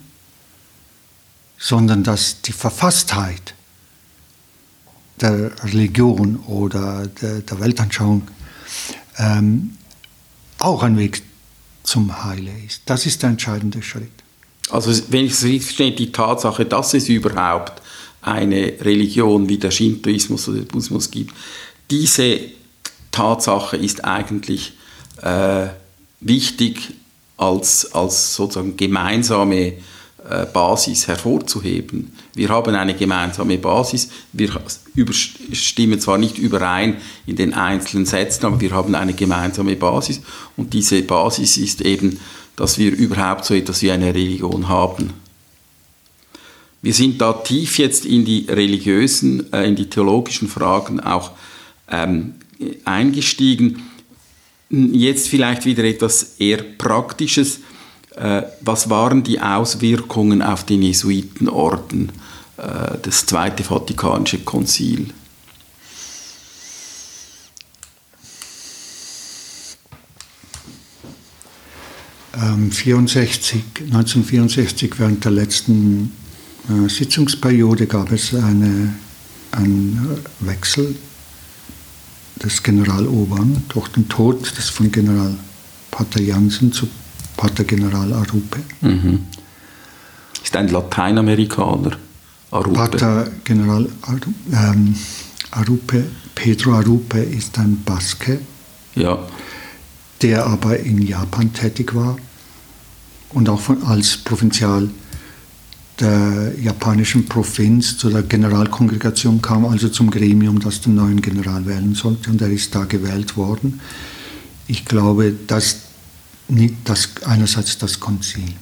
sondern dass die Verfasstheit der Religion oder der, der Weltanschauung ähm, auch ein Weg zum Heile ist. Das ist der entscheidende Schritt. Also wenn ich es richtig verstehe, die Tatsache, dass es überhaupt eine Religion wie der Shintoismus oder der Buddhismus gibt, diese Tatsache ist eigentlich äh, wichtig als, als sozusagen gemeinsame Basis hervorzuheben. Wir haben eine gemeinsame Basis, wir stimmen zwar nicht überein in den einzelnen Sätzen, aber wir haben eine gemeinsame Basis und diese Basis ist eben, dass wir überhaupt so etwas wie eine Religion haben. Wir sind da tief jetzt in die religiösen, äh, in die theologischen Fragen auch ähm, eingestiegen. Jetzt vielleicht wieder etwas eher Praktisches. Äh, was waren die Auswirkungen auf den Jesuitenorden, äh, das Zweite Vatikanische Konzil? Ähm, 64, 1964, während der letzten äh, Sitzungsperiode, gab es eine, einen Wechsel des Generalobern durch den Tod des von General Pater Jansen zu Pater General Arupe. Mhm. Ist ein Lateinamerikaner. Arupe. Pater General ähm, Arupe, Pedro Arupe ist ein Baske, ja. der aber in Japan tätig war und auch von, als Provinzial der japanischen Provinz zu der Generalkongregation kam, also zum Gremium, das den neuen General wählen sollte. Und er ist da gewählt worden. Ich glaube, dass das, einerseits das Konzil,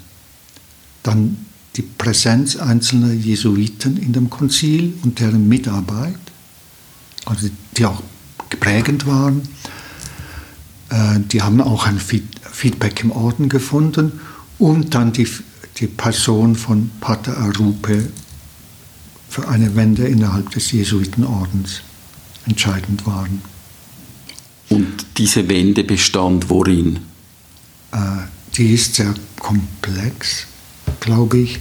dann die Präsenz einzelner Jesuiten in dem Konzil und deren Mitarbeit, also die auch prägend waren. Äh, die haben auch ein Feedback im Orden gefunden und dann die die Person von Pater Arupe für eine Wende innerhalb des Jesuitenordens entscheidend waren. Und diese Wende bestand worin? Äh, die ist sehr komplex, glaube ich.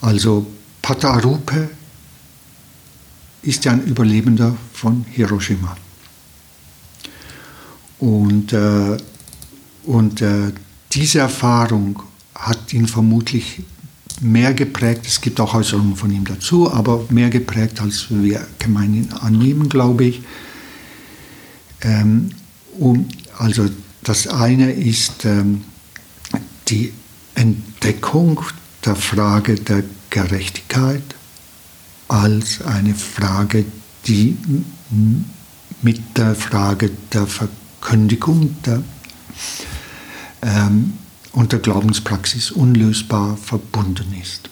Also Pater Arupe ist ja ein Überlebender von Hiroshima. Und, äh, und äh, diese Erfahrung hat ihn vermutlich mehr geprägt, es gibt auch Äußerungen von ihm dazu, aber mehr geprägt, als wir gemeinhin annehmen, glaube ich. Ähm, um, also das eine ist ähm, die Entdeckung der Frage der Gerechtigkeit als eine Frage, die mit der Frage der Verkündigung der, ähm, und der Glaubenspraxis unlösbar verbunden ist.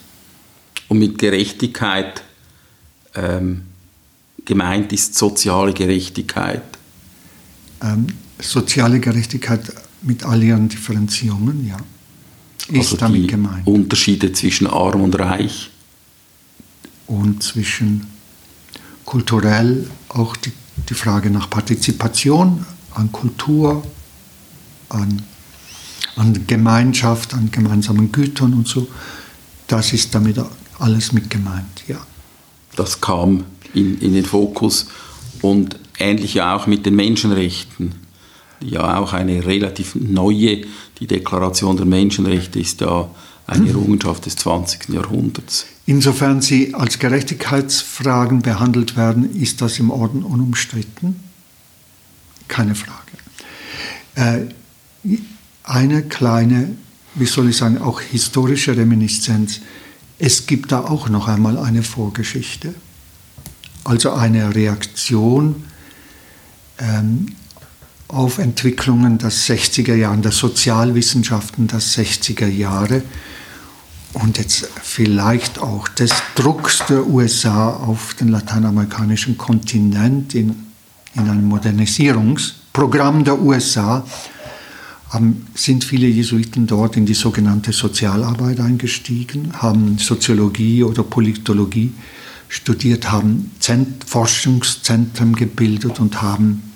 Und mit Gerechtigkeit ähm, gemeint ist soziale Gerechtigkeit. Ähm, soziale Gerechtigkeit mit all ihren Differenzierungen, ja. Ist also damit gemeint. Unterschiede zwischen arm und reich. Und zwischen kulturell auch die, die Frage nach Partizipation an Kultur, an an Gemeinschaft, an gemeinsamen Gütern und so. Das ist damit alles mit gemeint, ja. Das kam in, in den Fokus und ähnlich ja auch mit den Menschenrechten. Ja, auch eine relativ neue, die Deklaration der Menschenrechte ist ja eine Errungenschaft des 20. Jahrhunderts. Insofern sie als Gerechtigkeitsfragen behandelt werden, ist das im Orden unumstritten? Keine Frage. Äh, eine kleine, wie soll ich sagen, auch historische Reminiszenz. Es gibt da auch noch einmal eine Vorgeschichte, also eine Reaktion ähm, auf Entwicklungen der 60er Jahre, der Sozialwissenschaften der 60er Jahre. Und jetzt vielleicht auch des Drucks der USA auf den lateinamerikanischen Kontinent in, in einem Modernisierungsprogramm der USA sind viele Jesuiten dort in die sogenannte Sozialarbeit eingestiegen, haben Soziologie oder Politologie studiert, haben Zent Forschungszentren gebildet und haben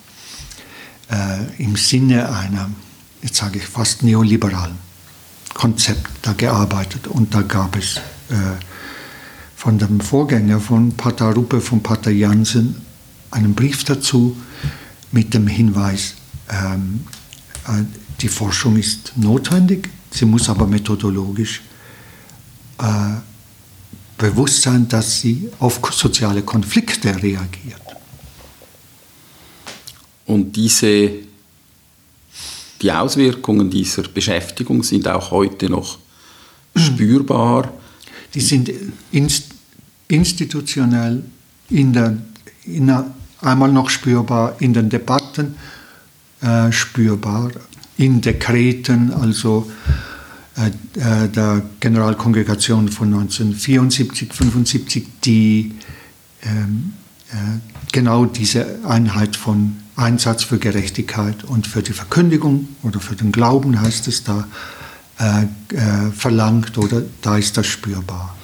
äh, im Sinne einer, jetzt sage ich fast neoliberalen Konzept da gearbeitet. Und da gab es äh, von dem Vorgänger von Pater Ruppe, von Pater Jansen, einen Brief dazu mit dem Hinweis, ähm, äh, die Forschung ist notwendig, sie muss aber methodologisch äh, bewusst sein, dass sie auf soziale Konflikte reagiert. Und diese, die Auswirkungen dieser Beschäftigung sind auch heute noch spürbar. Die sind inst, institutionell in der, in der, einmal noch spürbar in den Debatten, äh, spürbar in Dekreten, also äh, äh der Generalkongregation von 1974, 75, die ähm, äh, genau diese Einheit von Einsatz für Gerechtigkeit und für die Verkündigung oder für den Glauben heißt es da, äh, äh, verlangt oder da ist das spürbar.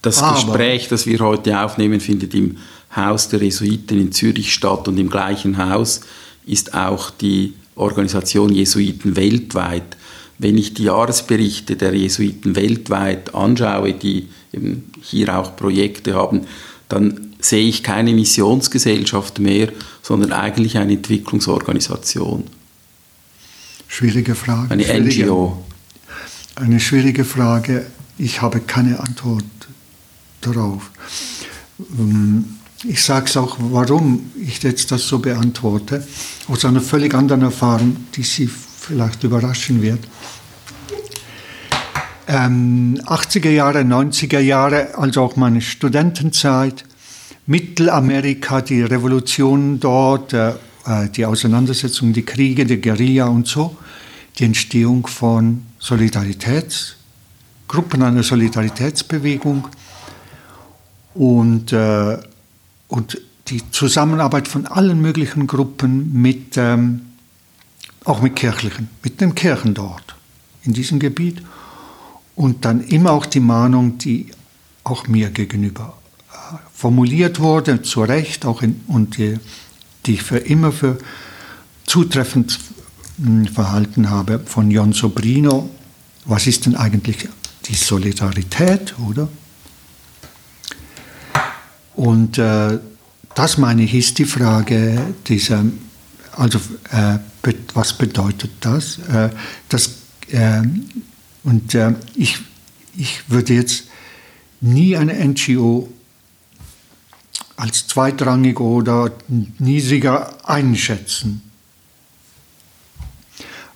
Das Aber, Gespräch, das wir heute aufnehmen, findet im Haus der Jesuiten in Zürich statt und im gleichen Haus ist auch die Organisation Jesuiten weltweit. Wenn ich die Jahresberichte der Jesuiten weltweit anschaue, die eben hier auch Projekte haben, dann sehe ich keine Missionsgesellschaft mehr, sondern eigentlich eine Entwicklungsorganisation. Schwierige Frage. Eine schwierige, NGO. Eine schwierige Frage. Ich habe keine Antwort darauf. Ähm, ich sage es auch, warum ich jetzt das so beantworte, aus einer völlig anderen Erfahrung, die Sie vielleicht überraschen wird. Ähm, 80er Jahre, 90er Jahre, also auch meine Studentenzeit, Mittelamerika, die Revolutionen dort, äh, äh, die Auseinandersetzung, die Kriege, die Guerilla und so, die Entstehung von Solidaritätsgruppen, einer Solidaritätsbewegung. Und, äh, und die Zusammenarbeit von allen möglichen Gruppen mit, ähm, auch mit kirchlichen, mit den Kirchen dort in diesem Gebiet. Und dann immer auch die Mahnung, die auch mir gegenüber formuliert wurde, zu Recht auch in, und die, die ich für immer für zutreffend hm, verhalten habe, von Jon Sobrino. Was ist denn eigentlich die Solidarität, oder? Und äh, das meine ich, ist die Frage dieser, also äh, was bedeutet das? Äh, das äh, und äh, ich, ich würde jetzt nie eine NGO als zweitrangig oder niedriger einschätzen.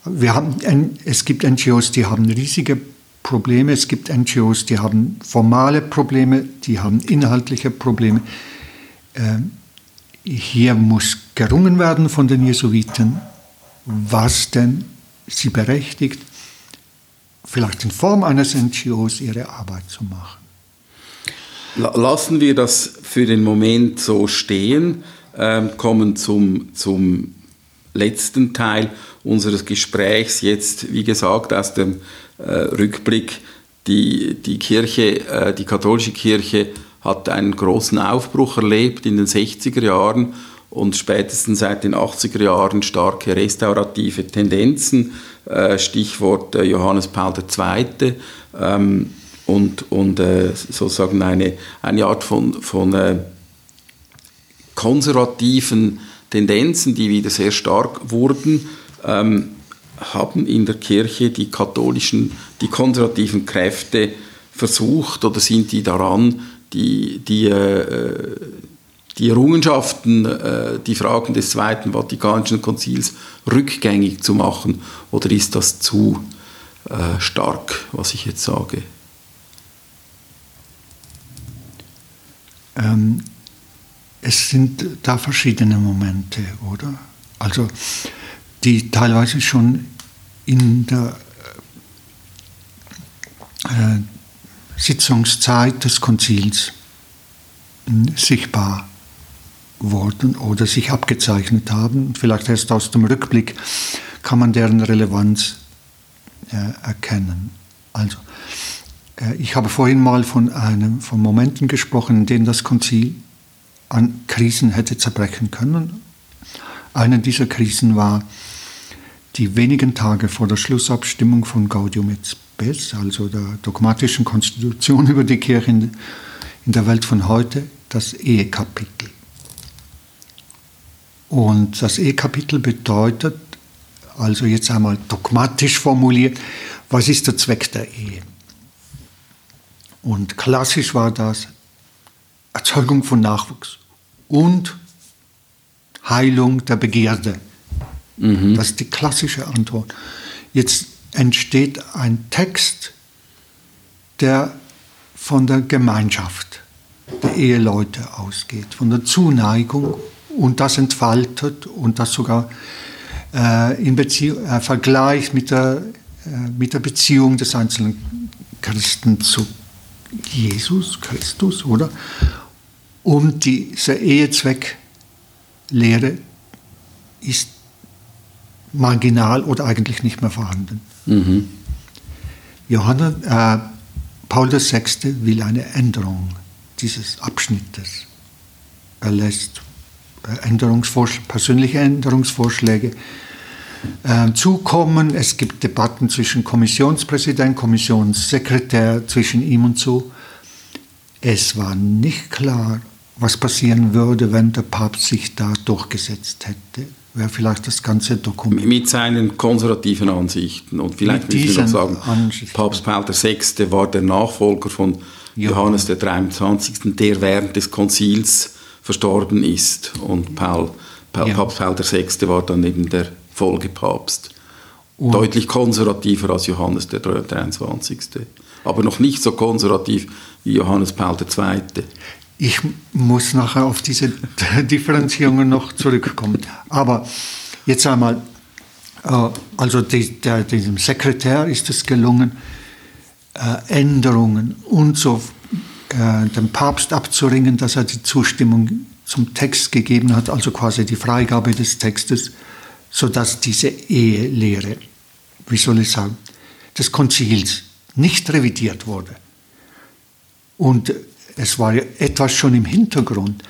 Wir haben, es gibt NGOs, die haben riesige Probleme, es gibt NGOs, die haben formale Probleme, die haben inhaltliche Probleme. Ähm, hier muss gerungen werden von den Jesuiten, was denn sie berechtigt, vielleicht in Form eines NGOs ihre Arbeit zu machen. Lassen wir das für den Moment so stehen, ähm, kommen zum, zum letzten Teil unseres Gesprächs. Jetzt, wie gesagt, aus dem äh, Rückblick, die, die Kirche, äh, die katholische Kirche hat einen großen Aufbruch erlebt in den 60er Jahren und spätestens seit den 80er Jahren starke restaurative Tendenzen. Äh, Stichwort äh, Johannes Paul II. Ähm, und, und äh, sozusagen eine, eine Art von, von äh, konservativen Tendenzen, die wieder sehr stark wurden, ähm, haben in der Kirche die katholischen, die konservativen Kräfte versucht oder sind die daran, die, die, äh, die Errungenschaften, äh, die Fragen des Zweiten Vatikanischen Konzils rückgängig zu machen? Oder ist das zu äh, stark, was ich jetzt sage? Ähm, es sind da verschiedene Momente, oder? Also die teilweise schon in der äh, Sitzungszeit des Konzils äh, sichtbar wurden oder sich abgezeichnet haben. Vielleicht erst aus dem Rückblick kann man deren Relevanz äh, erkennen. Also ich habe vorhin mal von, einem, von Momenten gesprochen, in denen das Konzil an Krisen hätte zerbrechen können. Eine dieser Krisen war die wenigen Tage vor der Schlussabstimmung von Gaudium et Spes, also der dogmatischen Konstitution [laughs] über die Kirche in, in der Welt von heute, das Ehekapitel. Und das Ehekapitel bedeutet, also jetzt einmal dogmatisch formuliert, was ist der Zweck der Ehe? Und klassisch war das Erzeugung von Nachwuchs und Heilung der Begierde. Mhm. Das ist die klassische Antwort. Jetzt entsteht ein Text, der von der Gemeinschaft der Eheleute ausgeht, von der Zuneigung und das entfaltet und das sogar äh, in Beziehung, äh, Vergleich mit der, äh, mit der Beziehung des einzelnen Christen zu Jesus Christus, oder? Um diese Ehezwecklehre ist marginal oder eigentlich nicht mehr vorhanden. Mhm. Johannes, äh, Paul VI. will eine Änderung dieses Abschnittes. Er lässt äh, Änderungsvors persönliche Änderungsvorschläge äh, zukommen. Es gibt Debatten zwischen Kommissionspräsident, Kommissionssekretär, zwischen ihm und so. Es war nicht klar, was passieren würde, wenn der Papst sich da durchgesetzt hätte. Wäre vielleicht das ganze Dokument. Mit seinen konservativen Ansichten. Und vielleicht müssen wir noch sagen, Ansichten. Papst Paul VI. war der Nachfolger von ja. Johannes der 23., der während des Konzils verstorben ist. Und Paul, Paul ja. Papst Paul VI. war dann eben der Folgepapst. Und Deutlich konservativer als Johannes der 23. Aber noch nicht so konservativ wie Johannes Paul II. Ich muss nachher auf diese [laughs] Differenzierungen noch zurückkommen. Aber jetzt einmal, äh, also diesem Sekretär ist es gelungen, äh, Änderungen und so äh, dem Papst abzuringen, dass er die Zustimmung zum Text gegeben hat, also quasi die Freigabe des Textes, sodass diese Ehelehre, wie soll ich sagen, des Konzils nicht revidiert wurde. Und es war etwas schon im Hintergrund,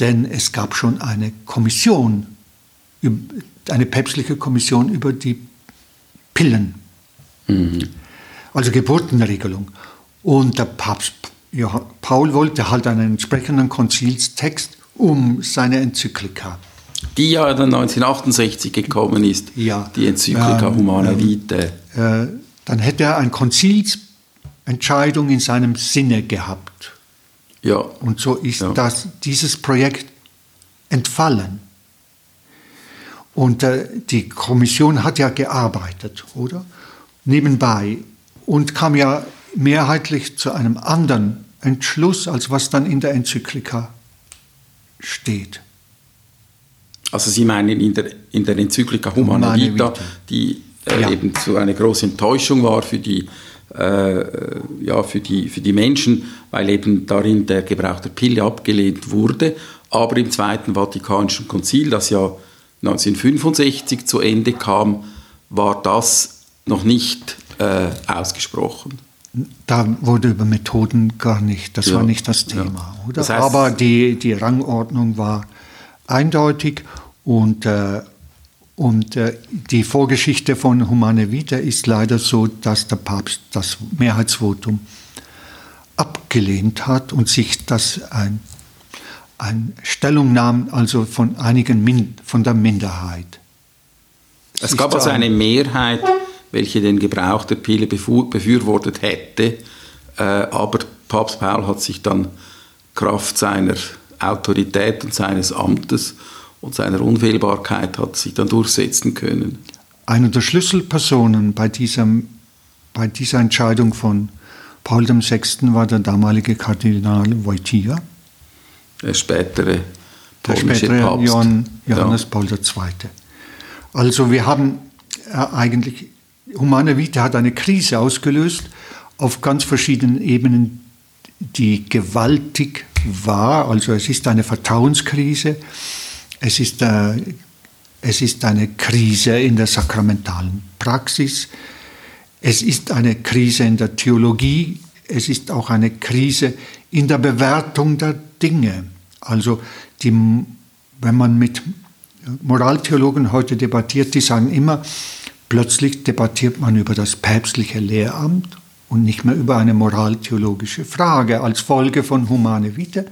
denn es gab schon eine Kommission, eine päpstliche Kommission über die Pillen, mhm. also Geburtenregelung. Und der Papst ja, Paul wollte halt einen entsprechenden Konzilstext um seine Enzyklika. Die ja dann 1968 gekommen ist, ja, die Enzyklika ähm, Humana ähm, Vitae. Äh, dann hätte er eine Konzilsentscheidung in seinem Sinne gehabt. Ja. Und so ist ja. das, dieses Projekt entfallen. Und äh, die Kommission hat ja gearbeitet, oder? Nebenbei. Und kam ja mehrheitlich zu einem anderen Entschluss, als was dann in der Enzyklika steht. Also Sie meinen in der, in der Enzyklika Humana Vita, die äh, ja. eben zu einer großen Enttäuschung war für die, äh, ja, für, die, für die Menschen, weil eben darin der Gebrauch der Pille abgelehnt wurde. Aber im Zweiten Vatikanischen Konzil, das ja 1965 zu Ende kam, war das noch nicht äh, ausgesprochen da wurde über Methoden gar nicht, das ja, war nicht das Thema, ja. oder? Das heißt, Aber die, die Rangordnung war eindeutig und, äh, und äh, die Vorgeschichte von Humane Vita ist leider so, dass der Papst das Mehrheitsvotum abgelehnt hat und sich das ein, ein Stellung nahm, also von einigen Min von der Minderheit. Es gab also eine Mehrheit welche den Gebrauch der Pille befürwortet hätte. Äh, aber Papst Paul hat sich dann Kraft seiner Autorität und seines Amtes und seiner Unfehlbarkeit hat sich dann durchsetzen können. Eine der Schlüsselpersonen bei, diesem, bei dieser Entscheidung von Paul VI. war der damalige Kardinal Wojtyła. Der spätere polnische der spätere Papst. Johann, Johannes ja. Paul II. Also wir haben äh, eigentlich Humane Vita hat eine Krise ausgelöst auf ganz verschiedenen Ebenen, die gewaltig war. Also es ist eine Vertrauenskrise, es ist, äh, es ist eine Krise in der sakramentalen Praxis, es ist eine Krise in der Theologie, es ist auch eine Krise in der Bewertung der Dinge. Also die, wenn man mit Moraltheologen heute debattiert, die sagen immer, Plötzlich debattiert man über das päpstliche Lehramt und nicht mehr über eine moraltheologische Frage als Folge von Humane Vitae.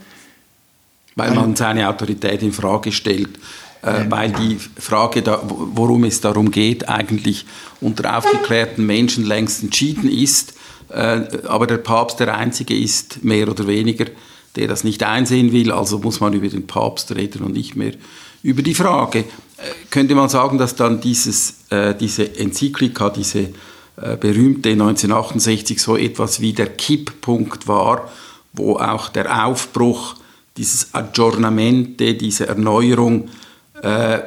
Weil man seine Autorität in Frage stellt, äh, weil die Frage, da, worum es darum geht, eigentlich unter aufgeklärten Menschen längst entschieden ist, äh, aber der Papst der Einzige ist, mehr oder weniger, der das nicht einsehen will, also muss man über den Papst reden und nicht mehr über die Frage. Äh, könnte man sagen, dass dann dieses, äh, diese Enzyklika, diese berühmte 1968 so etwas wie der Kipppunkt war, wo auch der Aufbruch, dieses Aggiornamente, diese Erneuerung äh,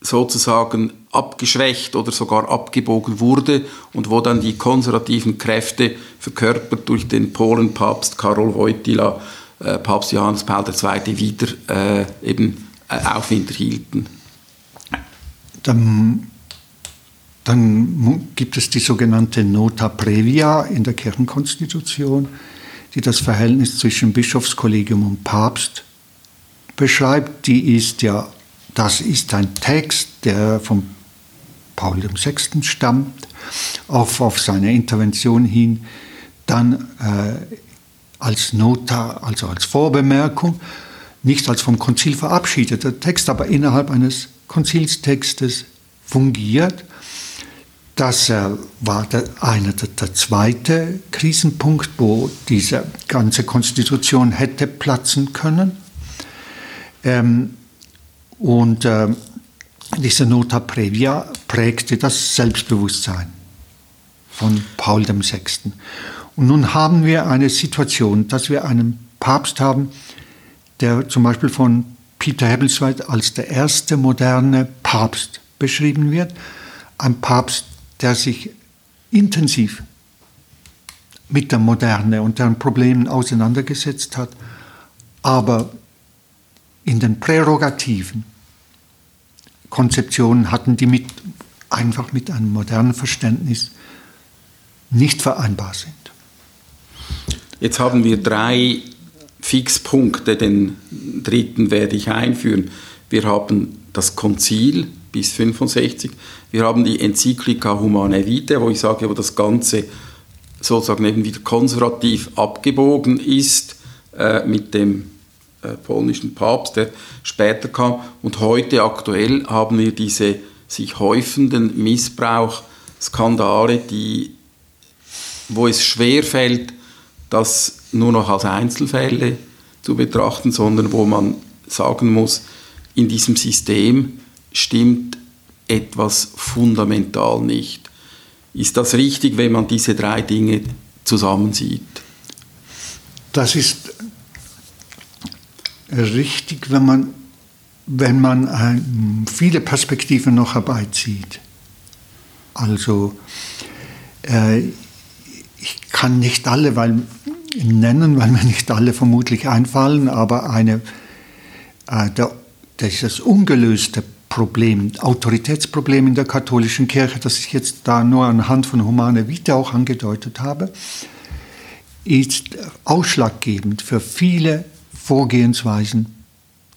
sozusagen abgeschwächt oder sogar abgebogen wurde und wo dann die konservativen Kräfte verkörpert durch den Polenpapst Karol Wojtyla, äh, Papst Johannes Paul II. wieder äh, eben äh, Aufwind erhielten. dann, dann gibt es die sogenannte Nota Previa in der Kirchenkonstitution, die das Verhältnis zwischen Bischofskollegium und Papst beschreibt. Die ist ja, das ist ein Text, der von Paul VI. stammt, auch auf seine Intervention hin, dann äh, als Nota, also als Vorbemerkung, nicht als vom Konzil verabschiedeter Text, aber innerhalb eines Konzilstextes fungiert. Das war der, einer der, der zweite Krisenpunkt, wo diese ganze Konstitution hätte platzen können. Ähm, und äh, diese Nota Previa prägte das Selbstbewusstsein von Paul VI. Und nun haben wir eine Situation, dass wir einen Papst haben, der zum Beispiel von Peter Hebblesweit als der erste moderne Papst beschrieben wird. Ein Papst, der sich intensiv mit der Moderne und deren Problemen auseinandergesetzt hat, aber in den Prärogativen Konzeptionen hatten, die mit, einfach mit einem modernen Verständnis nicht vereinbar sind. Jetzt haben wir drei Fixpunkte, den dritten werde ich einführen. Wir haben das Konzil bis 65, wir haben die Enzyklika Humane Vitae, wo ich sage, wo das Ganze sozusagen eben wieder konservativ abgebogen ist äh, mit dem äh, polnischen Papst, der später kam. Und heute aktuell haben wir diese sich häufenden Missbrauchskandale, die, wo es schwerfällt, das nur noch als Einzelfälle zu betrachten, sondern wo man sagen muss, in diesem System stimmt etwas fundamental nicht. Ist das richtig, wenn man diese drei Dinge zusammensieht? Das ist richtig, wenn man, wenn man äh, viele Perspektiven noch herbeizieht. Also äh, ich kann nicht alle weil, nennen, weil mir nicht alle vermutlich einfallen, aber eine, äh, der, das ungelöste Problem, Autoritätsproblem in der katholischen Kirche, das ich jetzt da nur anhand von Humane Vita auch angedeutet habe, ist ausschlaggebend für viele Vorgehensweisen,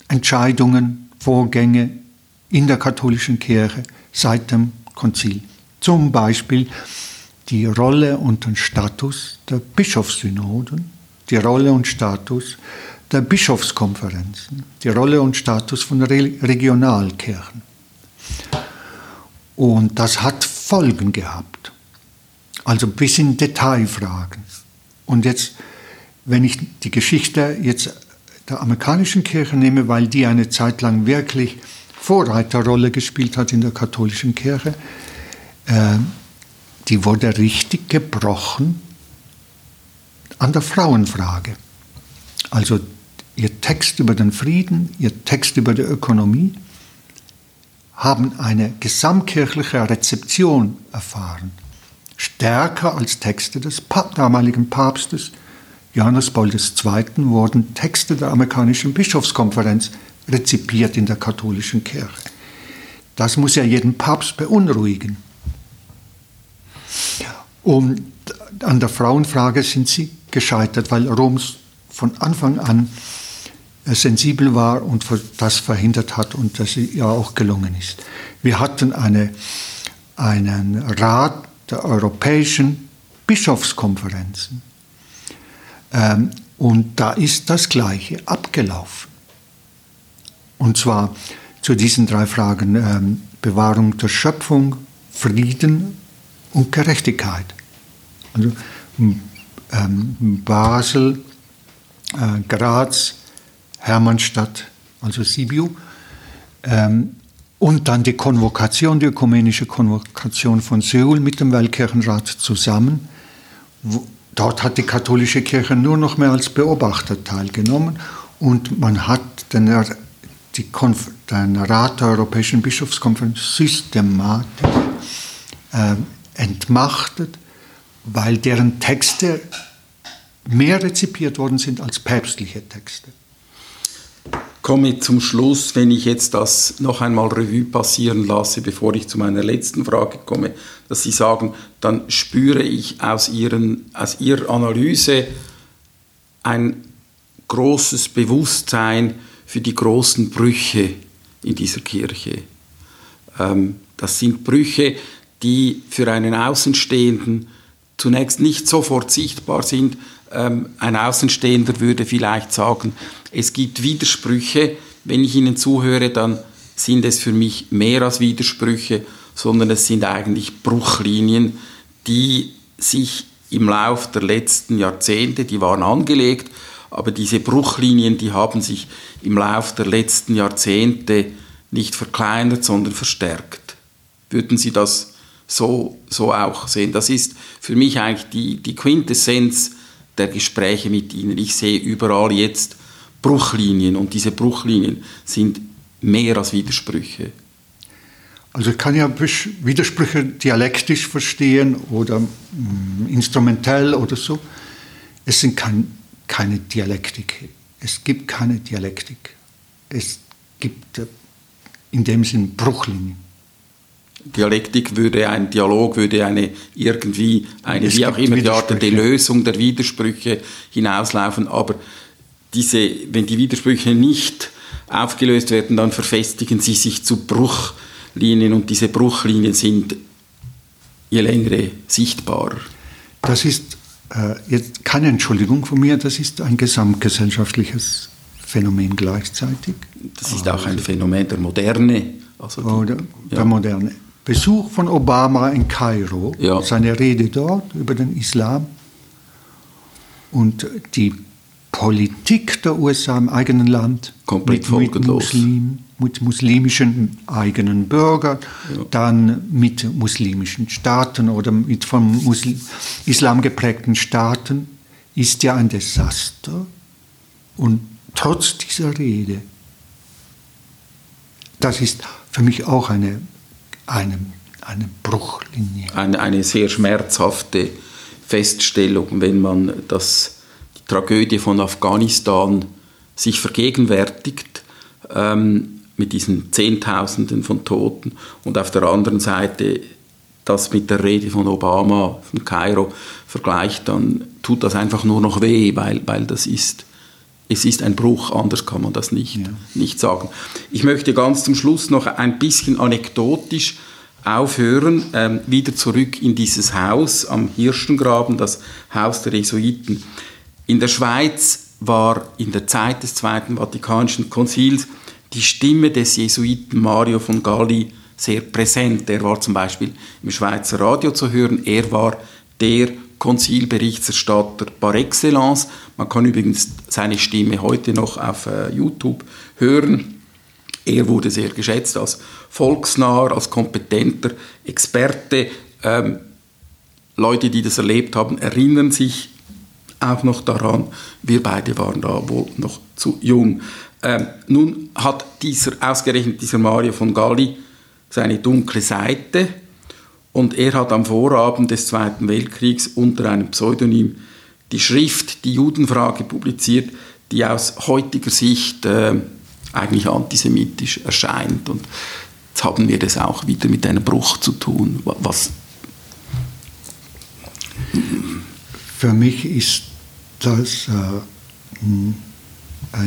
Entscheidungen, Vorgänge in der katholischen Kirche seit dem Konzil. Zum Beispiel die Rolle und den Status der Bischofssynoden, die Rolle und Status der Bischofskonferenzen, die Rolle und Status von Regionalkirchen. Und das hat Folgen gehabt, also bis in Detailfragen. Und jetzt, wenn ich die Geschichte jetzt der amerikanischen Kirche nehme, weil die eine Zeit lang wirklich Vorreiterrolle gespielt hat in der katholischen Kirche, äh, die wurde richtig gebrochen an der Frauenfrage. Also ihr Text über den Frieden, ihr Text über die Ökonomie haben eine gesamtkirchliche Rezeption erfahren, stärker als Texte des damaligen Papstes, Johannes Paul II. wurden Texte der amerikanischen Bischofskonferenz rezipiert in der katholischen Kirche. Das muss ja jeden Papst beunruhigen. Und an der Frauenfrage sind sie gescheitert, weil Rom von Anfang an sensibel war und das verhindert hat und das ja auch gelungen ist. Wir hatten eine, einen Rat der europäischen Bischofskonferenzen ähm, und da ist das Gleiche abgelaufen. Und zwar zu diesen drei Fragen ähm, Bewahrung der Schöpfung, Frieden und Gerechtigkeit. Also ähm, Basel, äh, Graz, Hermannstadt, also Sibiu. Ähm, und dann die Konvokation, die ökumenische Konvokation von Seoul mit dem Weltkirchenrat zusammen, Dort hat die katholische Kirche nur noch mehr als Beobachter teilgenommen und man hat den, den Rat der Europäischen Bischofskonferenz systematisch äh, entmachtet, weil deren Texte mehr rezipiert worden sind als päpstliche Texte. Komme zum Schluss, wenn ich jetzt das noch einmal Revue passieren lasse, bevor ich zu meiner letzten Frage komme, dass Sie sagen, dann spüre ich aus, Ihren, aus Ihrer Analyse ein großes Bewusstsein für die großen Brüche in dieser Kirche. Ähm, das sind Brüche, die für einen Außenstehenden zunächst nicht sofort sichtbar sind. Ähm, ein Außenstehender würde vielleicht sagen, es gibt Widersprüche. Wenn ich Ihnen zuhöre, dann sind es für mich mehr als Widersprüche, sondern es sind eigentlich Bruchlinien, die sich im Lauf der letzten Jahrzehnte, die waren angelegt, aber diese Bruchlinien, die haben sich im Lauf der letzten Jahrzehnte nicht verkleinert, sondern verstärkt. Würden Sie das so, so auch sehen? Das ist für mich eigentlich die, die Quintessenz der Gespräche mit Ihnen. Ich sehe überall jetzt Bruchlinien und diese Bruchlinien sind mehr als Widersprüche. Also ich kann ja Widersprüche dialektisch verstehen oder mm, instrumentell oder so. Es sind kein, keine Dialektik. Es gibt keine Dialektik. Es gibt äh, in dem Sinn Bruchlinien. Dialektik würde ein Dialog würde eine irgendwie eine es wie auch immer geartete Lösung der Widersprüche hinauslaufen, aber diese, wenn die Widersprüche nicht aufgelöst werden, dann verfestigen sie sich zu Bruchlinien und diese Bruchlinien sind je längere sichtbarer. Das ist äh, jetzt keine Entschuldigung von mir, das ist ein gesamtgesellschaftliches Phänomen gleichzeitig. Das ist auch ein Phänomen der Moderne. Also die, oder der ja. Moderne. Besuch von Obama in Kairo, ja. seine Rede dort über den Islam und die Politik der USA im eigenen Land Komplett mit, mit, Muslim, mit muslimischen eigenen Bürgern, ja. dann mit muslimischen Staaten oder mit vom Muslim, Islam geprägten Staaten, ist ja ein Desaster. Und trotz dieser Rede, das ist für mich auch eine, eine, eine Bruchlinie. Eine, eine sehr schmerzhafte Feststellung, wenn man das Tragödie von Afghanistan sich vergegenwärtigt, ähm, mit diesen Zehntausenden von Toten und auf der anderen Seite das mit der Rede von Obama, von Kairo vergleicht, dann tut das einfach nur noch weh, weil, weil das ist, es ist ein Bruch, anders kann man das nicht, ja. nicht sagen. Ich möchte ganz zum Schluss noch ein bisschen anekdotisch aufhören, ähm, wieder zurück in dieses Haus am Hirschengraben, das Haus der Jesuiten. In der Schweiz war in der Zeit des Zweiten Vatikanischen Konzils die Stimme des Jesuiten Mario von Galli sehr präsent. Er war zum Beispiel im Schweizer Radio zu hören. Er war der Konzilberichterstatter par excellence. Man kann übrigens seine Stimme heute noch auf äh, YouTube hören. Er wurde sehr geschätzt als volksnah, als kompetenter Experte. Ähm, Leute, die das erlebt haben, erinnern sich auch noch daran, wir beide waren da wohl noch zu jung. Ähm, nun hat dieser, ausgerechnet dieser Mario von Galli, seine dunkle Seite und er hat am Vorabend des Zweiten Weltkriegs unter einem Pseudonym die Schrift Die Judenfrage publiziert, die aus heutiger Sicht äh, eigentlich antisemitisch erscheint. Und jetzt haben wir das auch wieder mit einem Bruch zu tun. Was Für mich ist das äh,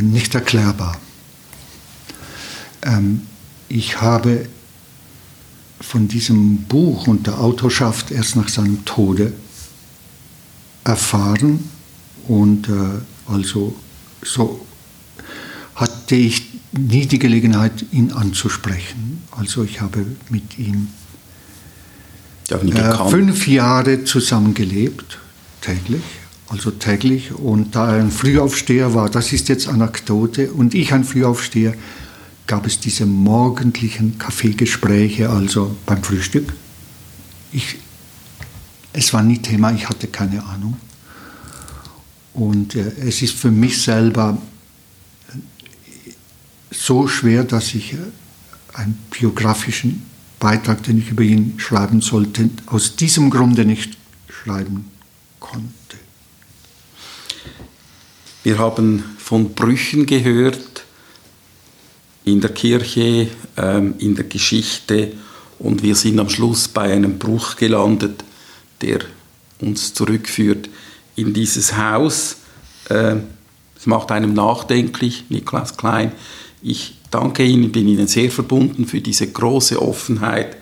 nicht erklärbar. Ähm, ich habe von diesem Buch und der Autorschaft erst nach seinem Tode erfahren und äh, also so hatte ich nie die Gelegenheit, ihn anzusprechen. Also ich habe mit ihm äh, fünf Jahre zusammengelebt, täglich also täglich. Und da er ein Frühaufsteher war, das ist jetzt Anekdote, und ich ein Frühaufsteher, gab es diese morgendlichen Kaffeegespräche, also beim Frühstück. Ich, es war nie Thema, ich hatte keine Ahnung. Und äh, es ist für mich selber so schwer, dass ich äh, einen biografischen Beitrag, den ich über ihn schreiben sollte, aus diesem Grunde nicht schreiben konnte. Wir haben von Brüchen gehört. in der Kirche, ähm, in der Geschichte und wir sind am Schluss bei einem Bruch gelandet, der uns zurückführt in dieses Haus. Ähm, es macht einem nachdenklich, Niklas Klein. Ich danke Ihnen, bin Ihnen sehr verbunden für diese große Offenheit.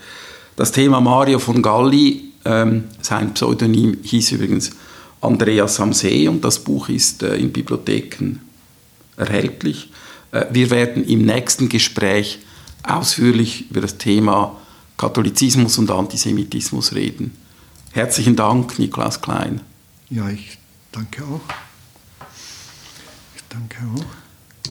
Das Thema Mario von Galli, ähm, sein Pseudonym hieß übrigens Andreas am See und das Buch ist äh, in Bibliotheken erhältlich. Äh, wir werden im nächsten Gespräch ausführlich über das Thema Katholizismus und Antisemitismus reden. Herzlichen Dank, Niklas Klein. Ja, ich danke auch. Ich danke auch.